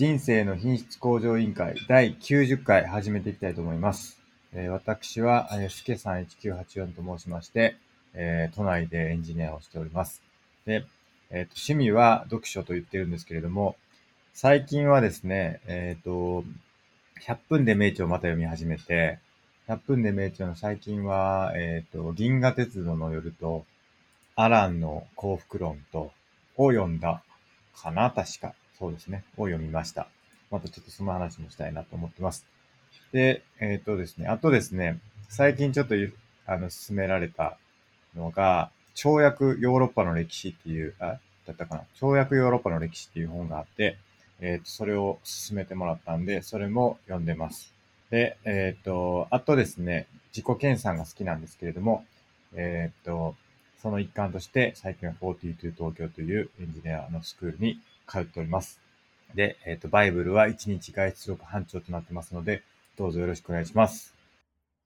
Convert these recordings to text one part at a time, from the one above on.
人生の品質向上委員会第90回始めていきたいと思います。えー私は、えー、すけさん1984と申しまして、えー都内でエンジニアをしております。で、えーと趣味は読書と言ってるんですけれども、最近はですね、えっ、と、100分で名著をまた読み始めて、100分で名著の最近は、えっ、と、銀河鉄道の夜と、アランの幸福論と、を読んだかな確か。そうですね。を読みました。またちょっとその話もしたいなと思ってます。で、えっ、とですね、あとですね、最近ちょっとあの、進められたのが、跳躍ヨーロッパの歴史っていう、あ、だったかな。跳躍ヨーロッパの歴史っていう本があって、えっ、と、それを進めてもらったんで、それも読んでます。で、えっ、と、あとですね、自己研鑽が好きなんですけれども、えっ、と、その一環として、最近は42東京というエンジニアのスクールに通っております。で、えっ、と、バイブルは1日外出力班長となってますので、どうぞよろしくお願いします。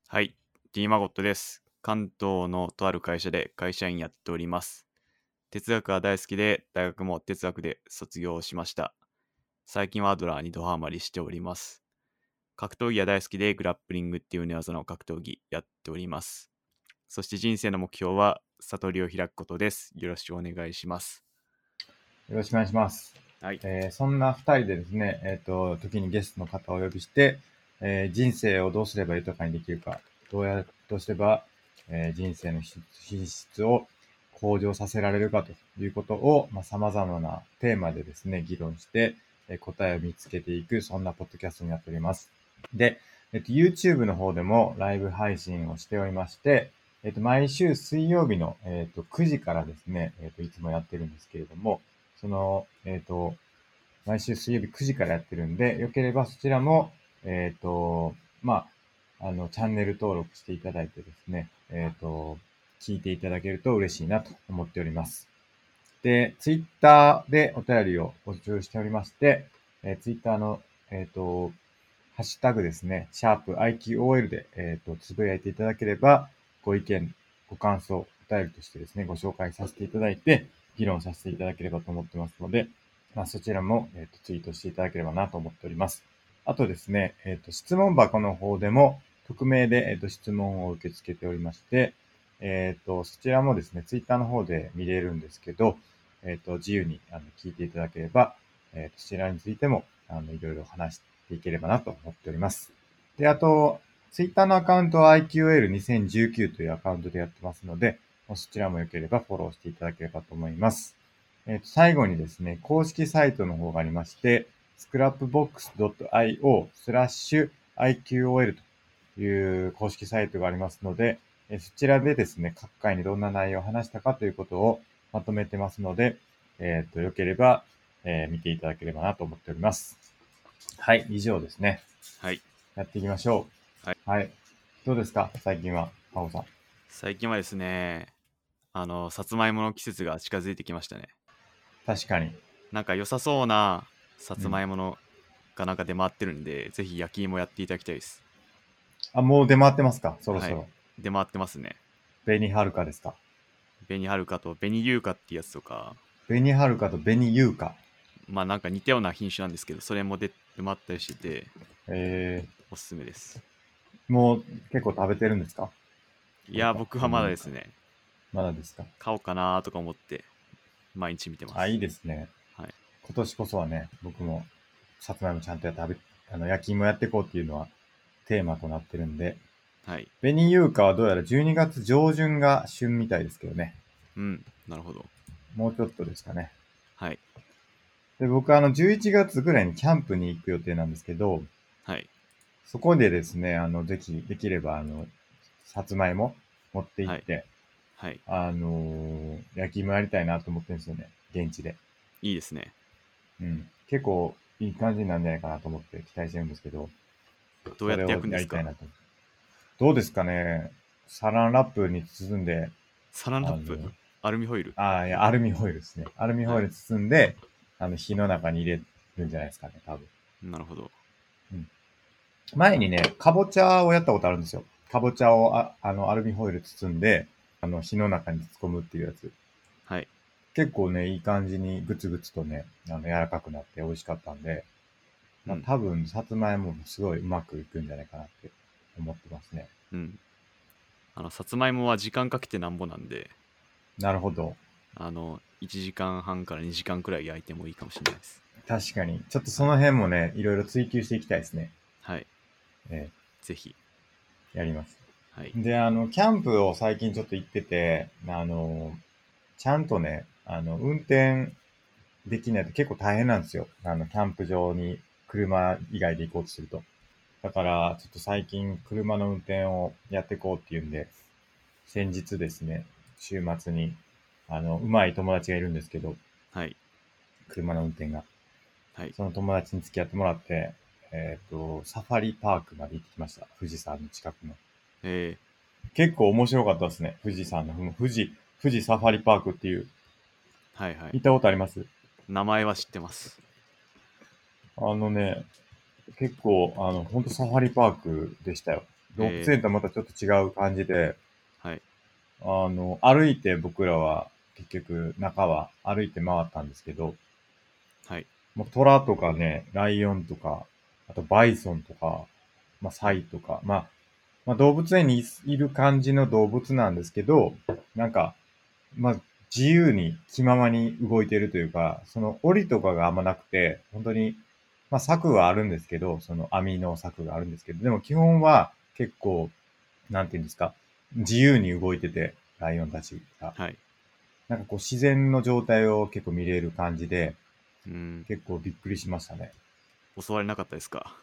はい、D マゴットです。関東のとある会社で会社員やっております。哲学が大好きで、大学も哲学で卒業しました。最近はアドラーにドハマりしております。格闘技が大好きで、グラップリングっていう寝技の格闘技やっております。そして人生の目標は、悟りを開くことです。よろしくお願いします。よろしくお願いします。はい。えーそんな二人でですね、えっ、と、時にゲストの方をお呼びして、えー人生をどうすれば豊かにできるか、どうや、どうすれば、えー人生の質品質を向上させられるかということを、まあ、様々なテーマでですね、議論して、えー答えを見つけていく、そんなポッドキャストになっております。で、えっ、と、YouTube の方でもライブ配信をしておりまして、えっ、と、毎週水曜日の、えっ、と、9時からですね、えっ、と、いつもやってるんですけれども、その、えっ、と、毎週水曜日9時からやってるんで、よければそちらも、えっ、と、まあ、あの、チャンネル登録していただいてですね、えっ、と、聞いていただけると嬉しいなと思っております。で、ツイッターでお便りを募集しておりまして、えー、ツイッターの、えっ、と、ハッシュタグですね、シャープ IQOL で、えっ、と、つぶやいていただければ、ご意見、ご感想、お便りとしてですね、ご紹介させていただいて、議論させていただければと思ってますので、まあ、そちらも、えーとツイートしていただければなと思っております。あとですね、えっ、と、質問箱の方でも、匿名で、えーと質問を受け付けておりまして、えっ、と、そちらもですね、ツイッターの方で見れるんですけど、えっ、と、自由にあの聞いていただければ、えーと、そちらについても、あの、いろいろ話していければなと思っております。で、あと、ツイッターのアカウントは IQL2019 というアカウントでやってますので、そちらも良ければフォローしていただければと思います。えーと最後にですね、公式サイトの方がありまして、scrapbox.io スラッシュ IQOL という公式サイトがありますので、えーそちらでですね、各回にどんな内容を話したかということをまとめてますので、えっ、と、良ければ、えー見ていただければなと思っております。はい、以上ですね。はい。やっていきましょう。はい。はい。どうですか？最近は、パオさん。最近はですね、あの、さつまいもの季節が近づいてきましたね。確かに。なんか良さそうなさつまいものがなんか出回ってるんで、ぜひ焼き芋やっていただきたいです。あ、もう出回ってますか？そろそろ。はい出回ってますね。紅はるかですか？紅はるかと紅優香ってやつとか、紅はるかと紅優香。まあなんか似たような品種なんですけど、それも出出回ったりしてて、えおすすめです。ー、もう結構食べてるんですか？いや、僕はまだですね、まだですか？買おうかなとか思って、毎日見てます。あ、いいですね。はい今年こそはね、僕も、さつまいもちゃんとやって食べ、あの、焼き芋やっていこうっていうのはテーマとなってるんで、はい。紅優香はどうやら12月上旬が旬みたいですけどね。うん、なるほど。もうちょっとですかね。はい。で、僕あの、11月ぐらいにキャンプに行く予定なんですけど、はい。そこでですね、あの、ぜひ、できれば、あの、さつまいも持って行って、はい。あのー焼き芋やりたいなと思ってるんですよね。現地で。いいですね。うん。結構、いい感じになるんじゃないかなと思って期待してるんですけど。どうやって焼くんですか？どうですかねサランラップに包んで、サランラップ？アルミホイル？ああ、いや、アルミホイルですね。アルミホイルに包んで、あの、火の中に入れるんじゃないですかね、多分。なるほど。前にね、かぼちゃをやったことあるんですよ。かぼちゃをああのアルミホイル包んで、あの火の中に突っ込むっていうやつ。はい。結構ね、いい感じにグツグツとね、あの柔らかくなって美味しかったんで、まあうん多分、さつまいももすごいうまくいくんじゃないかなって思ってますね。うん。あの、さつまいもは時間かけてなんぼなんで、なるほど。あの、1時間半から2時間くらい焼いてもいいかもしれないです。確かに。ちょっとその辺もね、いろいろ追求していきたいですね。はい。えぜひ。ーやります。はい。で、あの、キャンプを最近ちょっと行ってて、あの、ちゃんとね、あの、運転できないと結構大変なんですよ。あの、キャンプ場に車以外で行こうとすると。だから、ちょっと最近車の運転をやっていこうっていうんで、先日ですね、週末に、あの、うまい友達がいるんですけど、はい。車の運転が。はい。その友達に付き合ってもらって、えっ、と、サファリパークまで行ってきました。富士山の近くの。え結構面白かったですね。富士山の、富士、富士サファリパークっていう。ー、はいはい。行ったことあります？名前は知ってます。あのね、結構、あの、ほんとサファリパークでしたよ。動物園とはまたちょっと違う感じで、はい。あの、歩いて僕らは、結局、中は歩いて回ったんですけど、はい。もう虎とかね、ライオンとか、あとバイソンとか、まあサイとか、まあ、まあ動物園にいいる感じの動物なんですけど、なんか、まあ自由に気ままに動いてるというか、その檻とかがあんまなくて、本当に、まあ柵はあるんですけど、その網の柵があるんですけど、でも基本は結構、なんていうんですか、自由に動いてて、ライオンたちが。はい。なんかこう自然の状態を結構見れる感じで、うん。結構びっくりしましたね。襲われなかったですか？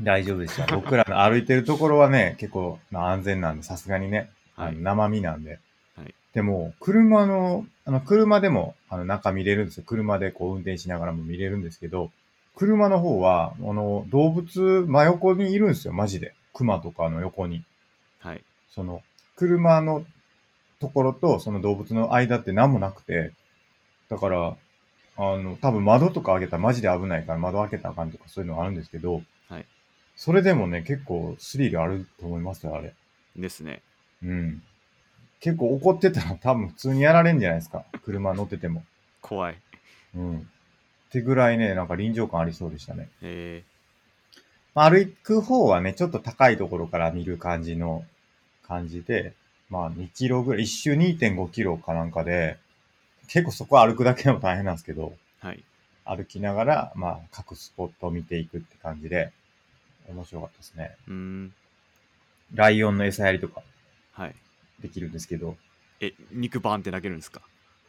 大丈夫でした。僕らの歩いてるところはね、結構、まあ、安全なんで、さすがにね、はい生身なんで。はいでも、車の、あの、車でも、あの、中見れるんですよ。車でこう運転しながらも見れるんですけど、車の方は、あの、動物、真横にいるんですよ、マジで。熊とかの横に。はい。その、車のところとその動物の間って何もなくて、だから、あの、多分窓とか開けたらマジで危ないから窓開けたらあかんとかそういうのがあるんですけど、はい。それでもね、結構スリルあると思いますよ、あれ。ですね。うん。結構怒ってたら多分普通にやられんじゃないですか。車乗ってても。怖い。うん。ってぐらいね、なんか臨場感ありそうでしたね。えまあ、歩く方はね、ちょっと高いところから見る感じの感じで、まあ2キロぐらい、一周2.5キロかなんかで、結構そこ歩くだけでも大変なんですけど、ー、はい。歩きながら、まあ各スポットを見ていくって感じで、面白かったですね。うーん。ライオンの餌やりとかはい。できるんですけど、え、肉バーンって投げるんですか？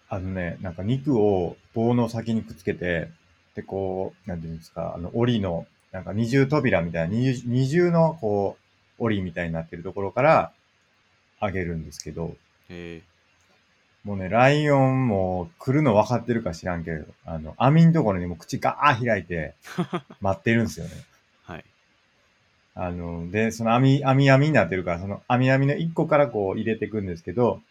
あのね、なんか肉を棒の先にくっつけて、で、こう、なんていうんですか、あの、檻の、なんか二重扉みたいな、二重二重の、こう、檻みたいになってるところから、あげるんですけど、えもうね、ライオンも来るの分かってるか知らんけど、あの、網のところにもう口ガー開いて、待ってるんですよね。あの、で、その網、網網になってるから、その網網の一個からこう入れていくんですけど、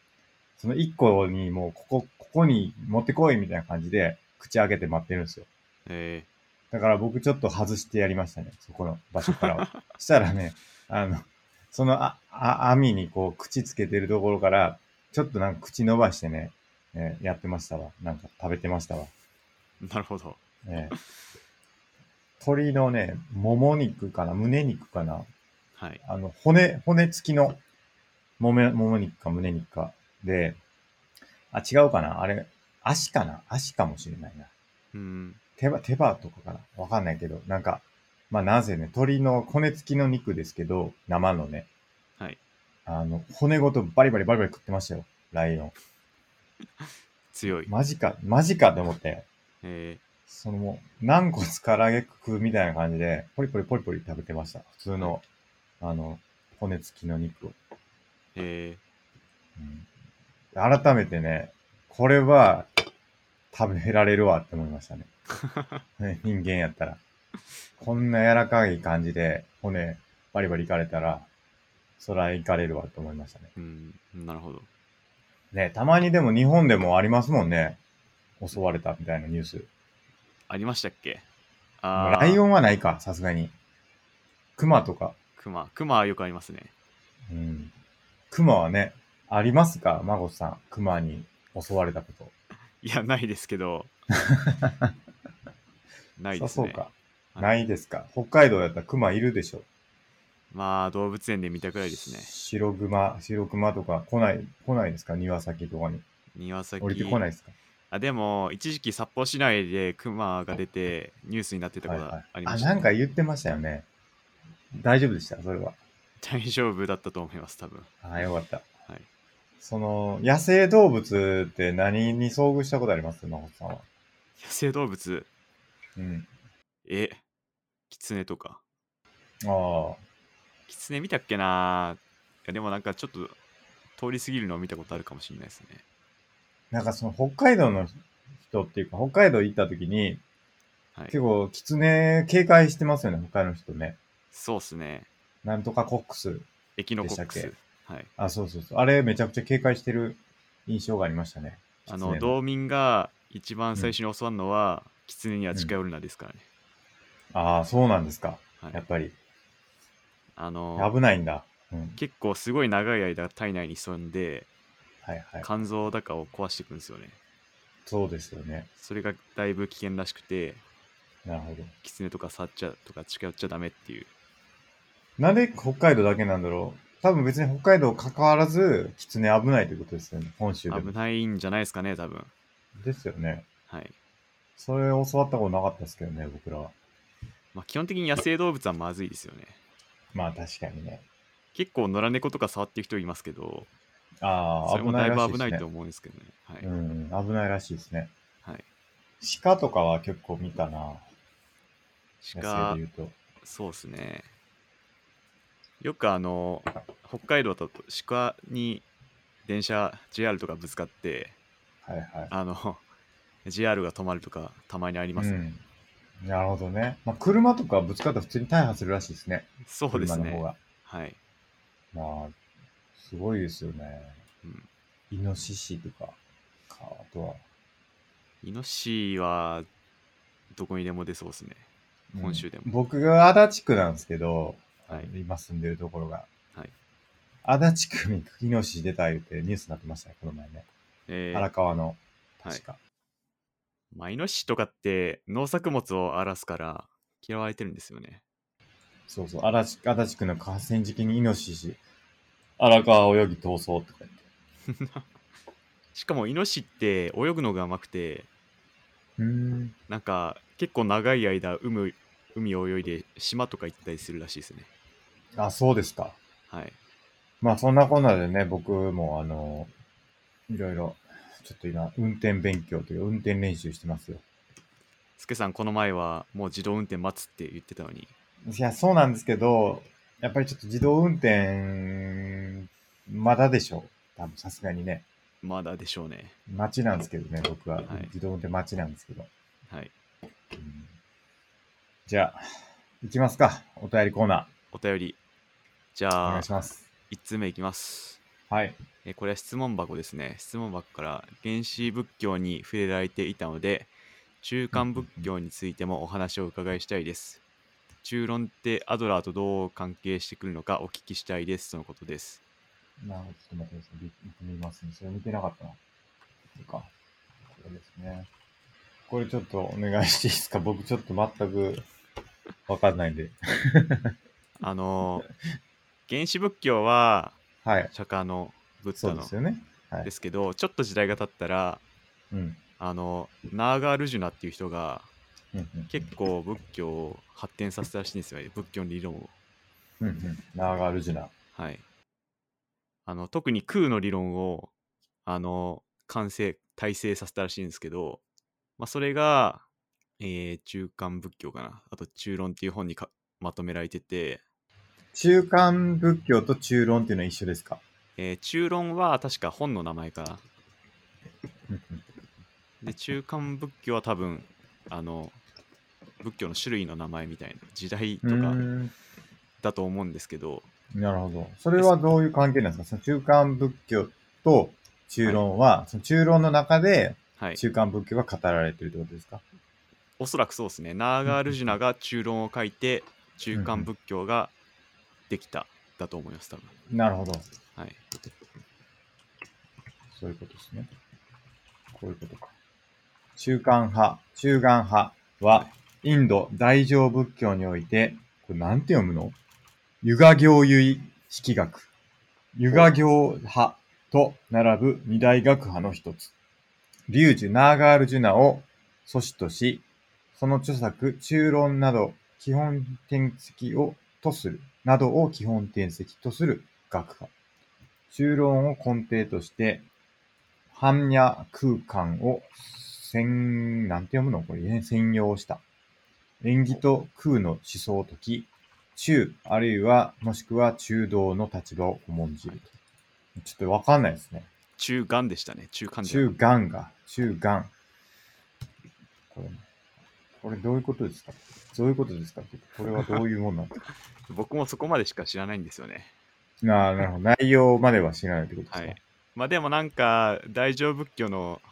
その一個にもう、ここ、ここに持ってこいみたいな感じで、口開けて待ってるんですよ。えだから僕ちょっと外してやりましたね、そこの場所からは。したらね、あの、そのああ網にこう口つけてるところから、ちょっとなんか口伸ばしてね、えーやってましたわ。なんか食べてましたわ。ー、なるほど。えー鶏のね、もも肉かな胸肉かなはい。あの、骨、骨付きのもめ、もも肉か胸肉かで、あ、違うかな？あれ、足かな？足かもしれないな。うーん。手羽、手羽とかかな？わかんないけど、なんか、まあなぜね、鶏の骨付きの肉ですけど、生のね、はい。あの、骨ごとバリバリバリバリ食ってましたよ、ライオン。強い。マジか、マジかって思って、えそのもう、軟骨唐揚げ食うみたいな感じで、ポリポリポリポリ食べてました。普通の、あの、骨付きの肉を。ー、えうん改めてね、これは食べられるわって思いましたね。ね人間やったら。こんな柔らかい感じで骨バリバリいかれたら、そらいかれるわと思いましたね。ー、うん。なるほど。ね、たまにでも日本でもありますもんね。襲われたみたいなニュース。ありましたっけ？あーライオンはないか、さすがに。熊とか。クマ。クマはよくありますね。うん。熊はね、ありますか？孫さん。熊に襲われたこと。いや、ないですけど。ないですね。そうか。はいないですか北海道やったら熊いるでしょまあ、動物園で見たくらいですね。白熊、白熊とか来ない、来ないですか？庭先とかに。庭先。降りてこないですか？あでも、一時期札幌市内でクマが出てニュースになってたことがありまあ、した、なんか言ってましたよね。大丈夫でした？それは。大丈夫だったと思います、多分。あ、よかった。はい。その、野生動物って何に遭遇したことあります？真帆さんは。野生動物、うん。え、キツネとか。ああ。キツネ見たっけないやでもなんかちょっと通り過ぎるのを見たことあるかもしれないですね。なんかその北海道の人っていうか、北海道行った時に、はい結。構、キツネ警戒してますよね、北海道の人ね。そうっすね。なんとかコックス。エキノコックス。はい。あ、そうそうそう。あれめちゃくちゃ警戒してる印象がありましたね。あの、道民が一番最初に教わるのは、キツネには近寄るなですからね。ああ、そうなんですか。はいやっぱり。あの、危ないんだ。うん。結構すごい長い間体内に潜んで、はいはい。肝臓だかを壊していくんですよね。そうですよね。それがだいぶ危険らしくて、なるほど。キツネとか触っちゃとか近寄っちゃダメっていう。なんで北海道だけなんだろう多分別に北海道関わらず、キツネ危ないということですよね。本州でも。危ないんじゃないですかね、多分。ですよね。はい。それ教わったことなかったですけどね、僕らは。まあ、基本的に野生動物はまずいですよね。まあ確かにね。結構野良猫とか触ってる人いますけど、ああ、それもだいぶ危ないねと思うんですけどね。はい。うん、危ないらしいですね。はい。鹿とかは結構見たな。野鹿。そうですね。よくあの、北海道だと鹿に電車、JR とかぶつかって、はいはい。あの、JR が止まるとかたまにありますね。うん。なるほどね。まあ、車とかぶつかったら普通に大破するらしいですね。そうですね。車の方が。はい。まあ、すごいですよね。うんイノシシとか、か、あとは。イノシシはどこにでも出そうですね。うん本州でも僕が足立区なんですけど、はい今住んでるところが。はい足立区にイノシシ出た言うてニュースになってましたね、この前ね。えー荒川の。はい確か。まあ、イノシシとかって農作物を荒らすから嫌われてるんですよね。そうそう。足立足立区の河川敷にイノシシ、荒川泳ぎ逃走とか言って。しかもイノシシって泳ぐのがうまくてうーん。なんか結構長い間海海を泳いで島とか行ったりするらしいですね。あ、そうですか。はい。まあそんなこんなでね、僕もあの、いろいろ、ちょっと今、運転勉強というか運転練習してますよ。スケさんこの前はもう自動運転待つって言ってたのにいや、そうなんですけど、やっぱりちょっと自動運転、まだでしょう。多分さすがにね。まだでしょうね。待ちなんですけどね、僕は。はい自動運転待ちなんですけど。はい。うんじゃあ、行きますか。お便りコーナお便り。じー。おゃあ願いします。1通目いきます。はい。えこれは質問箱ですね。質問箱から原始仏教に触れられていたので、中間仏教についてもお話をお伺いしたいです。中論ってアドラーとどう関係してくるのかお聞きしたいですとのことです。なるほど。ちょっと待ってください。見てみますね。それ見てなかったな。これか。これですね。これちょっとお願いしていいですか？僕ちょっと全くわかんないんで。あのー、原始仏教ははい。釈迦のブッのうですよね。はいで。すけど、ちょっと時代が経ったら、うん。あの、ナーガールジュナっていう人が結構仏教を発展させたらしいんですよね。仏教の理論を。うんうん。ナーガールジュナ。はい。あの、特に空の理論を、あの、完成、体制させたらしいんですけど、まあ、それが、えー中間仏教かな。あと、中論っていう本にかまとめられてて、中間仏教と中論っていうのは一緒ですか？えー中論は確か本の名前かで、中間仏教は多分、あの、仏教の種類の名前みたいな、時代とかだと思うんですけど、なるほど。それはどういう関係なんですか？その中間仏教と中論は、その中論の中ではい。中間仏教が語られてるってことですか？おそらくそうですね。ナーガールジュナが中論を書いて、中間仏教ができた、だと思います、多分。なるほど。はい。そういうことですね。こういうことか。中間派、中間派は、インド大乗仏教において、これなんて読むの？ユガ行唯式学。ユガ行派と並ぶ二大学派の一つ。リュウジュ・ナーガールジュナを祖師とし、その著作、中論など基本典籍をとする、などを基本典籍とする学派。中論を根底として、般若空間を専、なんて読むの？これ、ね、専用した。縁起と空の思想を解き、中、あるいは、もしくは中道の立場を重んじると。ちょっとわかんないですね。中間でしたね。中間で。中眼が、中眼。これ、これどういうことですか？どういうことですかってこれはどういうもんなんですか 僕もそこまでしか知らないんですよね。なあなるほど。内容までは知らないってことですか、はい。まあでもなんか、大乗仏教の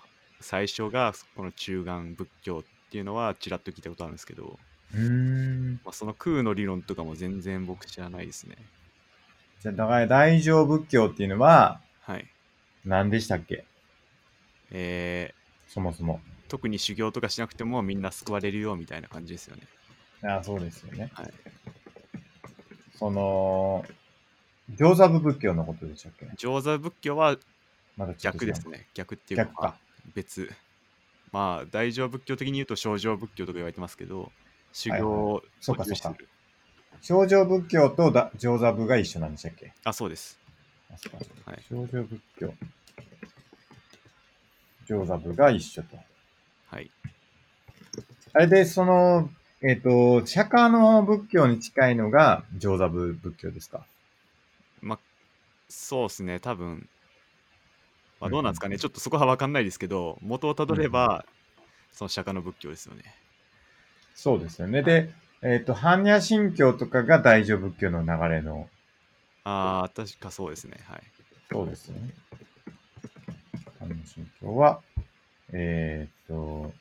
最初がこの中眼仏教っていうのはちらっと聞いたことあるんですけど、うーん。まあ、その空の理論とかも全然僕知らないですね。じゃあ、だから大乗仏教っていうのは、はい。何でしたっけ？えそもそも。ー、特に修行とかしなくてもみんな救われるよみたいな感じですよね。ああ、そうですよね。はい。その、上座部仏教のことでしたっけ？上座仏教はまだちょっと知らん逆です。ね。逆っていうか、逆か。別。まあ、大乗仏教的に言うと小乗仏教とか言われてますけど、修行をそうかそうか重視する。正常仏教とだ上座部が一緒なんでしたっけ？あ、そうです。はい。正常仏教。上座部が一緒と。はい。あれで、その、えっ、と、釈迦の仏教に近いのが上座部仏教ですか？まあ、そうですね、多分。まあ、うんどうなんですかね、ちょっとそこは分かんないですけど、元をたどれば、その釈迦の仏教ですよね。そうですよね。で、えっ、と、般若心経とかが大乗仏教の流れの、ああ、確かそうですね。はい。そうですよね。般若心経は、えっ、と、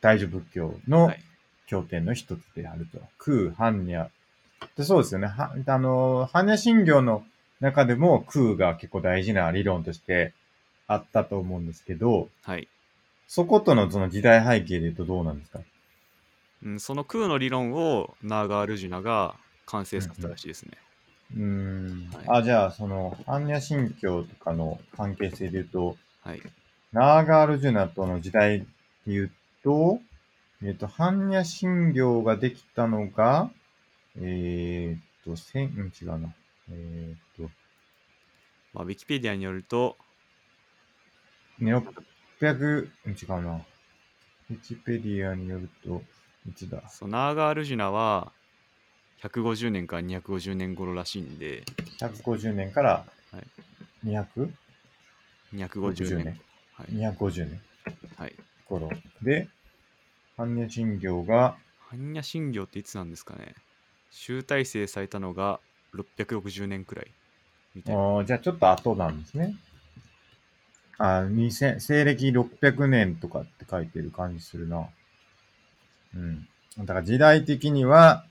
大乗仏教のはい経典の一つであると。空、般若。でそうですよね。はあの、般若心経の中でも空が結構大事な理論としてあったと思うんですけど、はい。そことのその時代背景で言うとどうなんですか？うん、その空の理論をナーガールジュナが完成させたらしいですね。うーん。はいあ、じゃあ、その、般若心経とかの関係性で言うと、はい。ナーガールジュナとの時代で言うと、えっ、と、般若心経ができたのが、えっ、と、千、うん、違うな。えっ、と、まあ、ウィキペディアによると、ね、600、うん、違うな。ウィキペディアによると、いつだ？そのナーガールジュナは150年から250年頃らしいんで、150年からはい200、250年。年。はい。250年はい。頃。で、般若心経が、般若心経っていつなんですかね集大成されたのが660年くらいみたいな。じゃあちょっと後なんですね。あー、2000西暦600年とかって書いてる感じするな。うん。だから時代的には、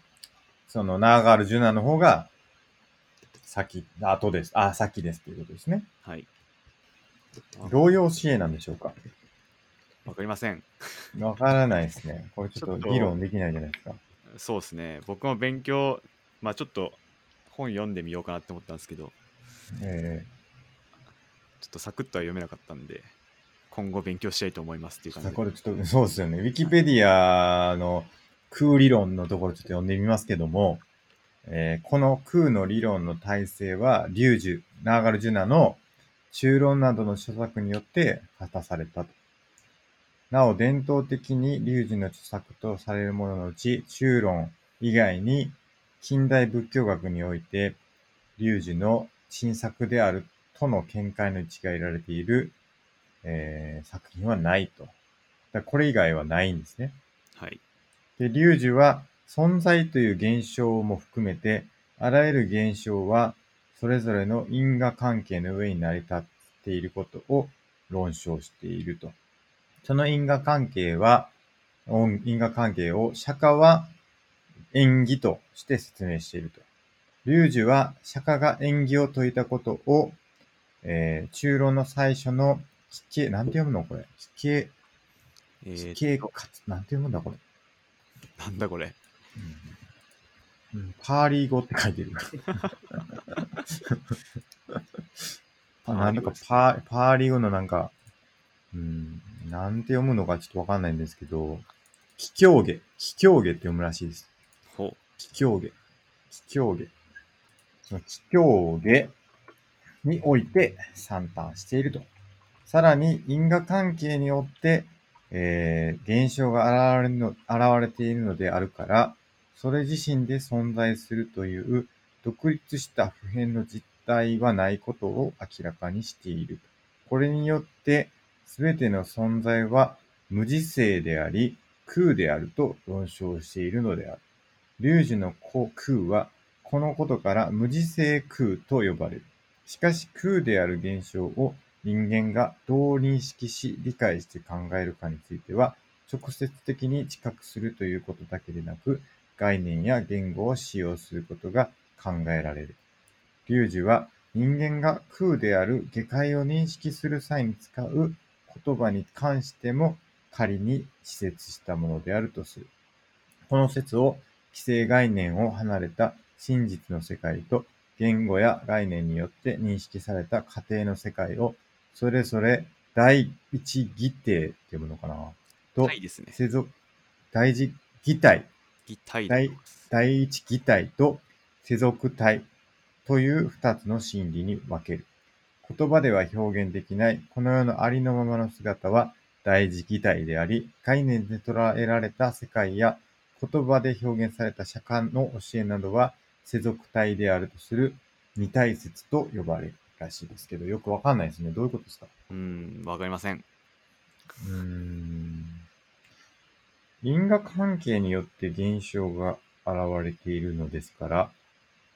そのナーガール・ジュナの方が、先、後です。あ、先ですっていうことですね。はい。どういう教えなんでしょうか？わかりません。わからないですね。これちょっと議論できないじゃないですか。そうですね。僕も勉強、まあちょっと本読んでみようかなって思ったんですけど、えちょっとサクッとは読めなかったんで、今後勉強したいと思いますっていう、感じで。これちょっと、そうですよね。ウィキペディアの空理論のところちょっと読んでみますけども、えーこの空の理論の体制は、リュウジュ、ナーガルジュナの中論などの著作によって果たされたと。なお、伝統的にリュウジュの著作とされるもののうち、中論以外に近代仏教学において、リュウジュの新作であるとの見解の一致が得られている、えー作品はないと。だこれ以外はないんですね。はい。で、リュウジュは存在という現象も含めて、あらゆる現象はそれぞれの因果関係の上に成り立っていることを論証していると。その因果関係は、因因果関係を釈迦は縁起として説明していると。リュウジュは釈迦が縁起を説いたことを、えー中論の最初の奇形、なんて読むのこれ？奇形、えー奇形かつ、なんて読むんだこれ？なんだこれ？うん、パーリー語って書いてる。あなんだかパー、パーリー語のなんか、うん、なんて読むのかちょっとわかんないんですけど、気境下、気境下って読むらしいです。ほ気境下。気境下。その気境下において算単していると。さらに因果関係によって、えー、現象が現れの、現れているのであるから、それ自身で存在するという独立した普遍の実態はないことを明らかにしている。これによって、すべての存在は無自性であり、空であると論証しているのである。龍樹の空は、このことから無自性空と呼ばれる。しかし空である現象を人間がどう認識し理解して考えるかについては、直接的に知覚するということだけでなく、概念や言語を使用することが考えられる。龍樹は人間が空である下界を認識する際に使う言葉に関しても仮に施設したものであるとする。この説を既成概念を離れた真実の世界と言語や概念によって認識された過程の世界をそれぞれ第一義体って読むのかな？とタイですね。世俗、第一義体、ギタイ第第一義体と世俗体という二つの真理に分ける。言葉では表現できないこの世のありのままの姿は第一義体であり、概念で捉えられた世界や言葉で表現された釈迦の教えなどは世俗体であるとする二体説と呼ばれるらしいですけど、よくわかんないですね。どういうことですか？うーん、わかりません。うーん因果関係によって現象が現れているのですから、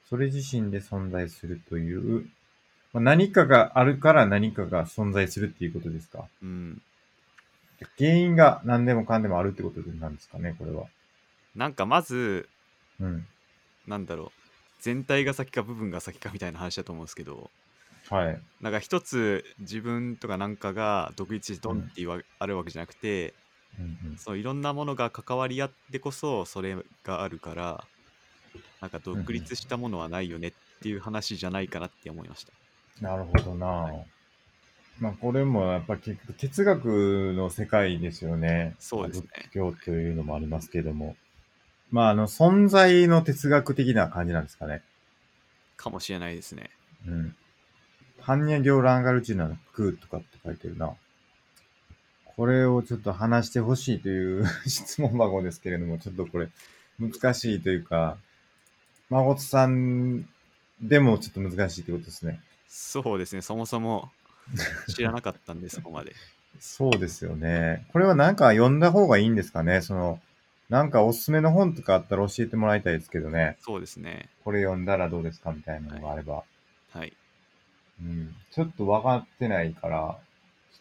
それ自身で存在するという、まあ何かがあるから何かが存在するっていうことですか？うん。原因が何でもかんでもあるってことなんですかね、これは。なんかまず、うん。なんだろう、全体が先か部分が先かみたいな話だと思うんですけど、はい。なんか一つ自分とかなんかが独立してドンって言わ、あるわけじゃなくて、うんうんそういろんなものが関わり合ってこそそれがあるから、なんか独立したものはないよねっていう話じゃないかなって思いました。なるほどなまあこれもやっぱり結局哲学の世界ですよね。そうですね仏教というのもありますけども。まああの存在の哲学的な感じなんですかね。かもしれないですね。うん。般若行ランガルチュナの空とかって書いてるな。これをちょっと話してほしいという 質問箱ですけれども、ちょっとこれ難しいというか、孫さんでもちょっと難しいってことですね。そうですね、そもそも知らなかったんで、そこまで。そうですよね。これはなんか読んだ方がいいんですかねその、なんかおすすめの本とかあったら教えてもらいたいですけどね。そうですね。これ読んだらどうですかみたいなのがあれば。はい。うん。ちょっと分かってないから、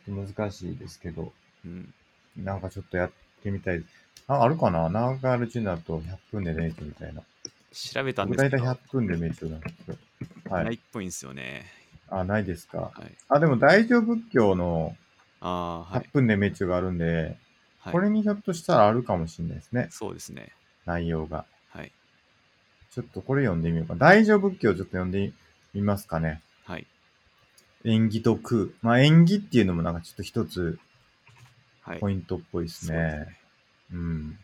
ちょっと難しいですけど、うん。なんかちょっとやってみたい。あ、あるかな？ナーガールチュナと100分でメイトみたいな。調べたんですけど、100分でメイトなんですけど。はないい。っぽいんですよね。あ、ないですか？はい。あ、でも大乗仏教のああ、は100い。分でメイトがあるんで、はい、これにひょっとしたらあるかもしれないですね。そうですね。内容が。はい。ちょっとこれ読んでみようか。大乗仏教ちょっと読んでみますかね。はい。縁起と空。まあ縁起っていうのもなんかちょっと一つはい。ポイントっぽいですそうですね。うん。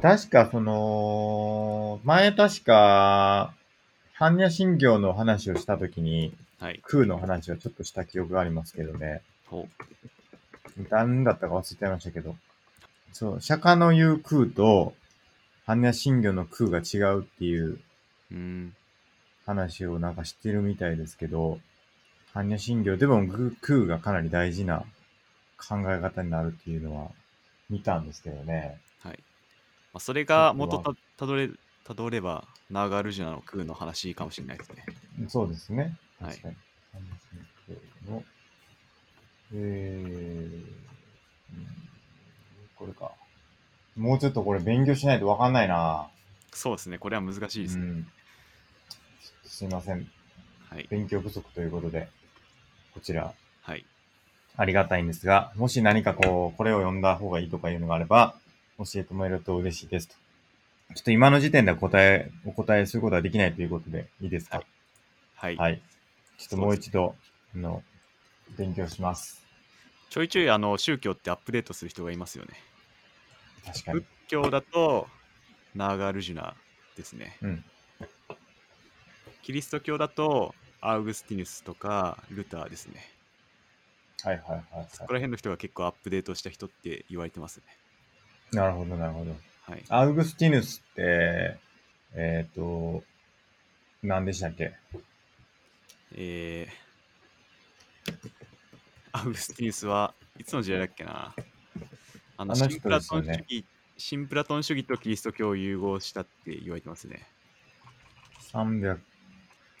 確かその、前確か、般若心経の話をしたときに、はい。空の話をちょっとした記憶がありますけどね。ほ何だったか忘れちゃいましたけど。そう、釈迦の言う空と、般若心経の空が違うっていう。話をなんか知ってるみたいですけど、般若心経でもグ空がかなり大事な考え方になるっていうのは見たんですけどね。はい。まあ、それが元たたどれ、たどれば、ナーガルジュナの空の話かもしれないですね。そうですね。はい確かに。般若心経の、えー、うんこれか。もうちょっとこれ勉強しないとわかんないなそうですね。これは難しいですね。うん。すいません。はい。勉強不足ということで、こちら、はい。ありがたいんですが、もし何かこう、これを読んだ方がいいとかいうのがあれば、教えてもらえると嬉しいですと。ちょっと今の時点では答え、お答えすることはできないということでいいですか？はい。はい。ちょっともう一度、あの、勉強します。ちょいちょいあの宗教ってアップデートする人がいますよね。確かに仏。教だとナーガルジュナですね。うん。キリスト教だとアウグスティヌスとかルターですね。はいはいはい、はそこら辺の人が結構アップデートした人って言われてますね。い。なるほどなるほど。はい。アウグスティヌスって、えっ、と、何でしたっけ？えー、アウグスティヌスはいつの時代だっけなあのあの人新プラトンですよね主義、新プラトン主義とキリスト教を融合したって言われてますね。300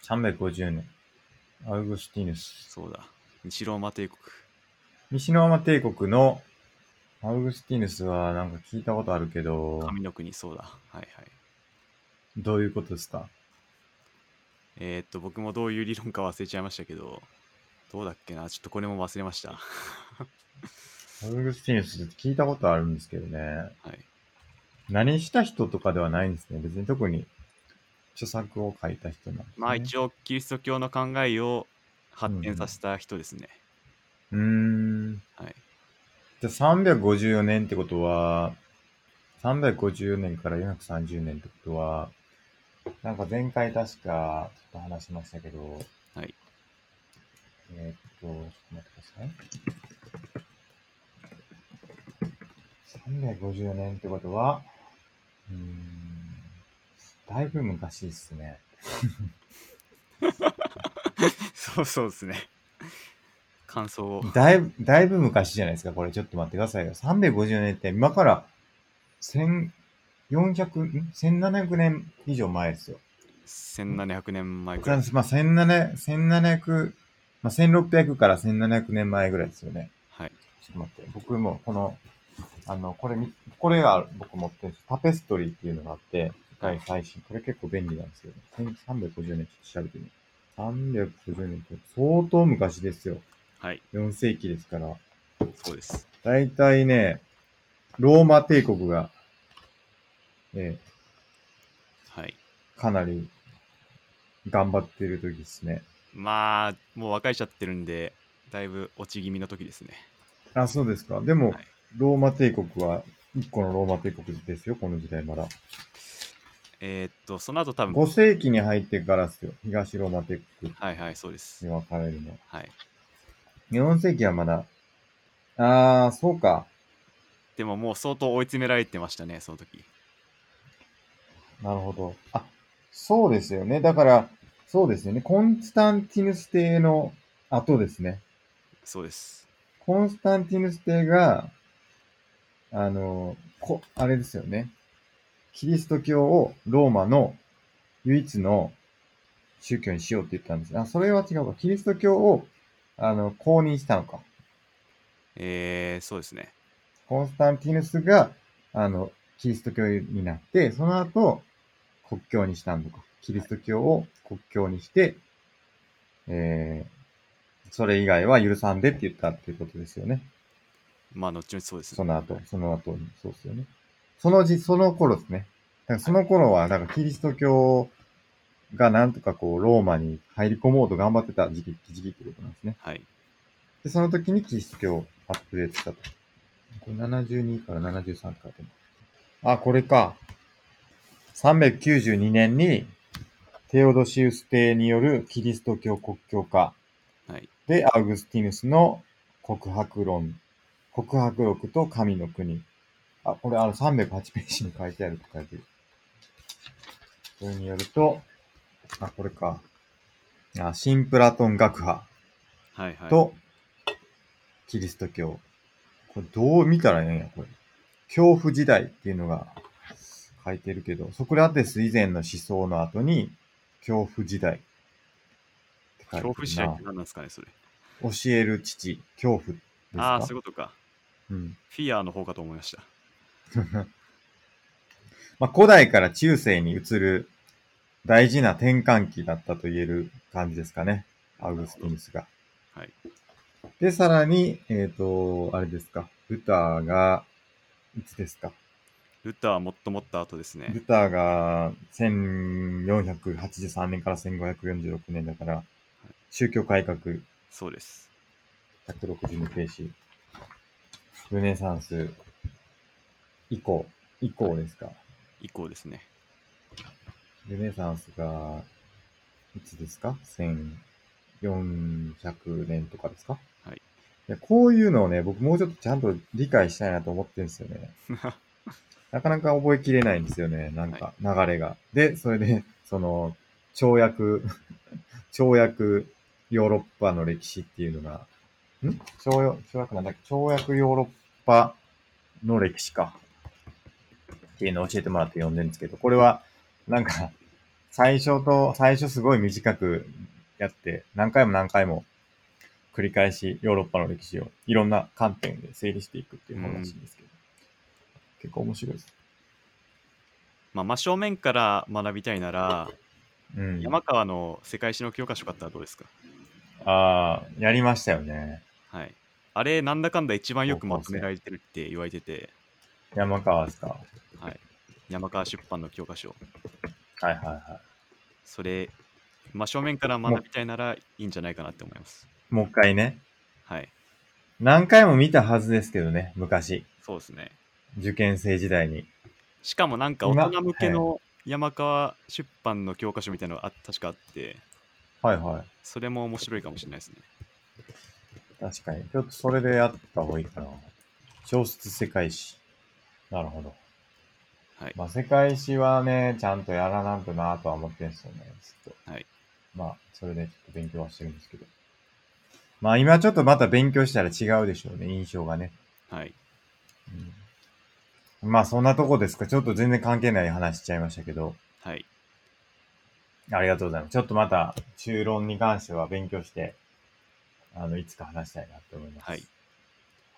350年。アウグスティヌス。そうだ。西ローマ帝国。西ローマ帝国のアウグスティヌスはなんか聞いたことあるけど、神の国、そうだ。はいはい。どういうことですか？えーっと、僕もどういう理論か忘れちゃいましたけど、どうだっけな？ちょっとこれも忘れました。はアウグスティヌスって聞いたことあるんですけどね。い。何した人とかではないんですね。別に特に著作を書いた人なんです、ね。まあ一応、キリスト教の考えを発展させた人ですね。うーん。はい。じゃあ354年ってことは、350年から430年ってことは、なんか前回確かちょっと話しましたけど、はい。えーっと、ちょっと待ってください。350年ってことは、うーん、だいぶ昔ですね。そうそうですね。感想を。だいぶ、だいぶ昔じゃないですか、これ。ちょっと待ってくださいよ。350年って今から1400、ん ?1700 年以上前ですよ。1700年前くらい。まあ、1700、1700、まあ、1600から1700年前ぐらいですよね。はい。ちょっと待って。僕もこの、あの、これみ、これが僕持ってるんですタペストリーっていうのがあって、世界最新。これ結構便利なんですよ、ね。350年ちょっと調べてみる。350年って相当昔ですよ。はい。4世紀ですから。そうです。だいたいね、ローマ帝国が、えはい。ーかなり頑張ってる時ですね。まあ、もう別れちゃってるんで、だいぶ落ち気味の時ですね。あ、そうですか。でも、はいローマ帝国は、一個のローマ帝国ですよ、この時代まだ。えーっと、その後多分、5世紀に入ってからですよ。東ローマ帝国はいはい、そうです。に分かれるの。はい。4世紀はまだ、あー、そうか。でももう相当追い詰められてましたね、その時。なるほど。あ、そうですよね。だから、そうですよね。コンスタンティヌス帝の後ですね。そうです。コンスタンティヌス帝が、あの、こ、あれですよね。キリスト教をローマの唯一の宗教にしようって言ったんです。あ、それは違うか。キリスト教を、あの、公認したのか。えー、そうですね。コンスタンティヌスが、あの、キリスト教になって、その後、国教にしたのか。キリスト教を国教にして、えー、それ以外は許さんでって言ったっていうことですよね。まあ、後々そうですね。その後、その後に、そうですよね。そのじ、その頃ですね。だからその頃は、だからキリスト教がなんとかこう、ローマに入り込もうと頑張ってた時期、時期ってことなんですね。はい。で、その時にキリスト教をアップデートしたと。これ72から73かと思う。あ、これか。392年に、テオドシウス帝によるキリスト教国教化はい。で、アウグスティヌスの告白論、告白録と神の国。あ、これあの308ページに書いてあると書いてる。それによると、あ、これか。あ、新プラトン学派はいはい。と、キリスト教。これどう見たらええんや、これ。恐怖時代っていうのが書いてるけど、ソクラテス以前の思想の後に、恐怖時代。恐怖試合って何なんですかね、それ。教える父、恐怖ですか？ああ、そういうことか。うん。フィアーの方かと思いました。まあ、古代から中世に移る大事な転換期だったと言える感じですかね。アウグスティヌスが。はい。で、さらに、えっ、と、あれですか。ルターが、いつですか？ルターはもっともっと後ですね。ルターが1483年から1546年だから、宗教改革そうです。162ページ。ルネサンス以降、以降ですか。以降ですね。ルネサンスが、いつですか ?1400 年とかですか？はい。いや、こういうのをね、僕もうちょっとちゃんと理解したいなと思ってるんですよね。なかなか覚えきれないんですよね、なんか流れが。で、それで、その、跳躍、跳躍ヨーロッパの歴史っていうのが、ん？跳躍、跳躍なんだっけ？跳躍ヨーロッパの歴史か。っていうのを教えてもらって読んでるんですけど、これは、なんか、最初と、最初すごい短くやって、何回も何回も繰り返しヨーロッパの歴史をいろんな観点で整理していくっていう本らしいんですけど、結構面白いです。まあ、真正面から学びたいなら、うん。山川の世界史の教科書買ったらどうですか？ああ、やりましたよね。はい。あれ、なんだかんだ一番よくまとめられてるって言われてて、山川ですか？はい。山川出版の教科書。はいはいはそれ、真正面から学びたいならいいんじゃないかなって思います。い。もう一回ね。はい。何回も見たはずですけどね、昔。そうですね。受験生時代に。しかもなんか大今人向けの山川出版の教科書みたいなのがあ確かあって、はいはい。それも面白いかもしれないですね。確かに。ちょっとそれでやった方がいいかな。小説世界史。なるほど。はい。まあ世界史はね、ちゃんとやらなんとなとは思ってるんですよね、ずっと。はい。まあ、それでちょっと勉強はしてるんですけど。まあ今ちょっとまた勉強したら違うでしょうね、印象がね。はい。うん、まあそんなとこですか。ちょっと全然関係ない話しちゃいましたけど。はい。ありがとうございます。ちょっとまた中論に関しては勉強して、あの、いつか話したいなと思います。はい。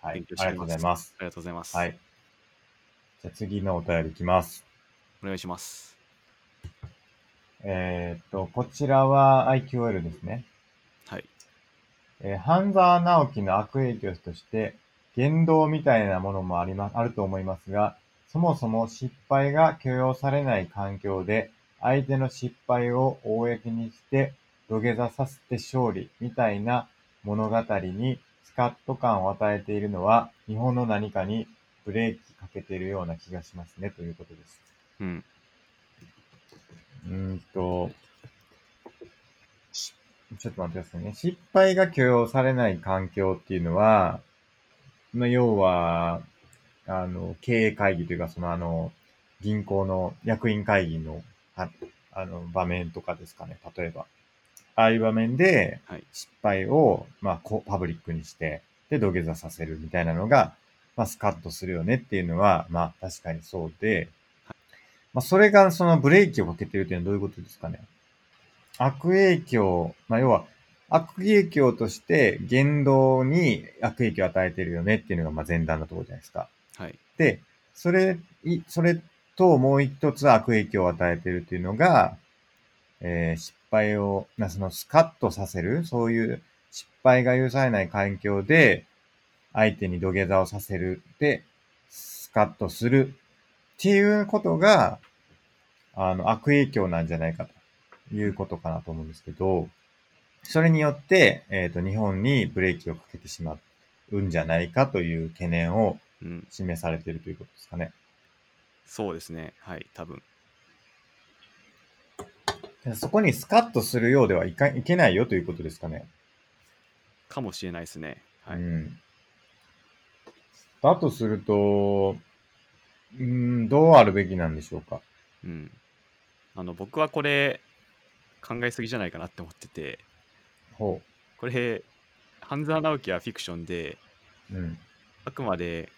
はい。勉強してありがとうございます。ありがとうございます。はい。じゃあ次のお便りいきます。お願いします。えーっと、こちらは IQL ですね。はい。えー半沢直樹の悪影響として、言動みたいなものもありま、あると思いますが、そもそも失敗が許容されない環境で、相手の失敗を公にして土下座させて勝利みたいな物語にスカッと感を与えているのは、日本の何かにブレーキかけているような気がしますね、ということです。うん。うーんと、しちょっと待ってくださいね。失敗が許容されない環境っていうのは、まあ、要は、あの、経営会議というか、そのあの、銀行の役員会議の、ああの、場面とかですかね、例えば。ああいう場面ではい、失敗を、まあ、こうパブリックにして、で、土下座させるみたいなのが、まあ、スカッとするよねっていうのは、まあ、確かにそうで、まあ、それがそのブレーキをかけてるっていうのはどういうことですかね。悪影響、まあ、要は、悪影響として言動に悪影響を与えてるよねっていうのが、まあ、前段のところじゃないですか。はい。で、それ、いそれともう一つ悪影響を与えてるっていうのが、えー失敗を、なそのスカッとさせる、そういう失敗が許されない環境で、相手に土下座をさせる、で、スカッとするっていうことが、あの、悪影響なんじゃないかということかなと思うんですけど、それによって、えっ、と、日本にブレーキをかけてしまうんじゃないかという懸念をうん。示されているということですかね。そうですね。はい。多分。でそこにスカッとするようではいかいけないよということですかね。かもしれないですね。はい。うん。だとすると、うん、どうあるべきなんでしょうか。うん。あの、僕はこれ、考えすぎじゃないかなって思ってて、ほこれ、半沢直樹はフィクションで、う。うん。あくまで、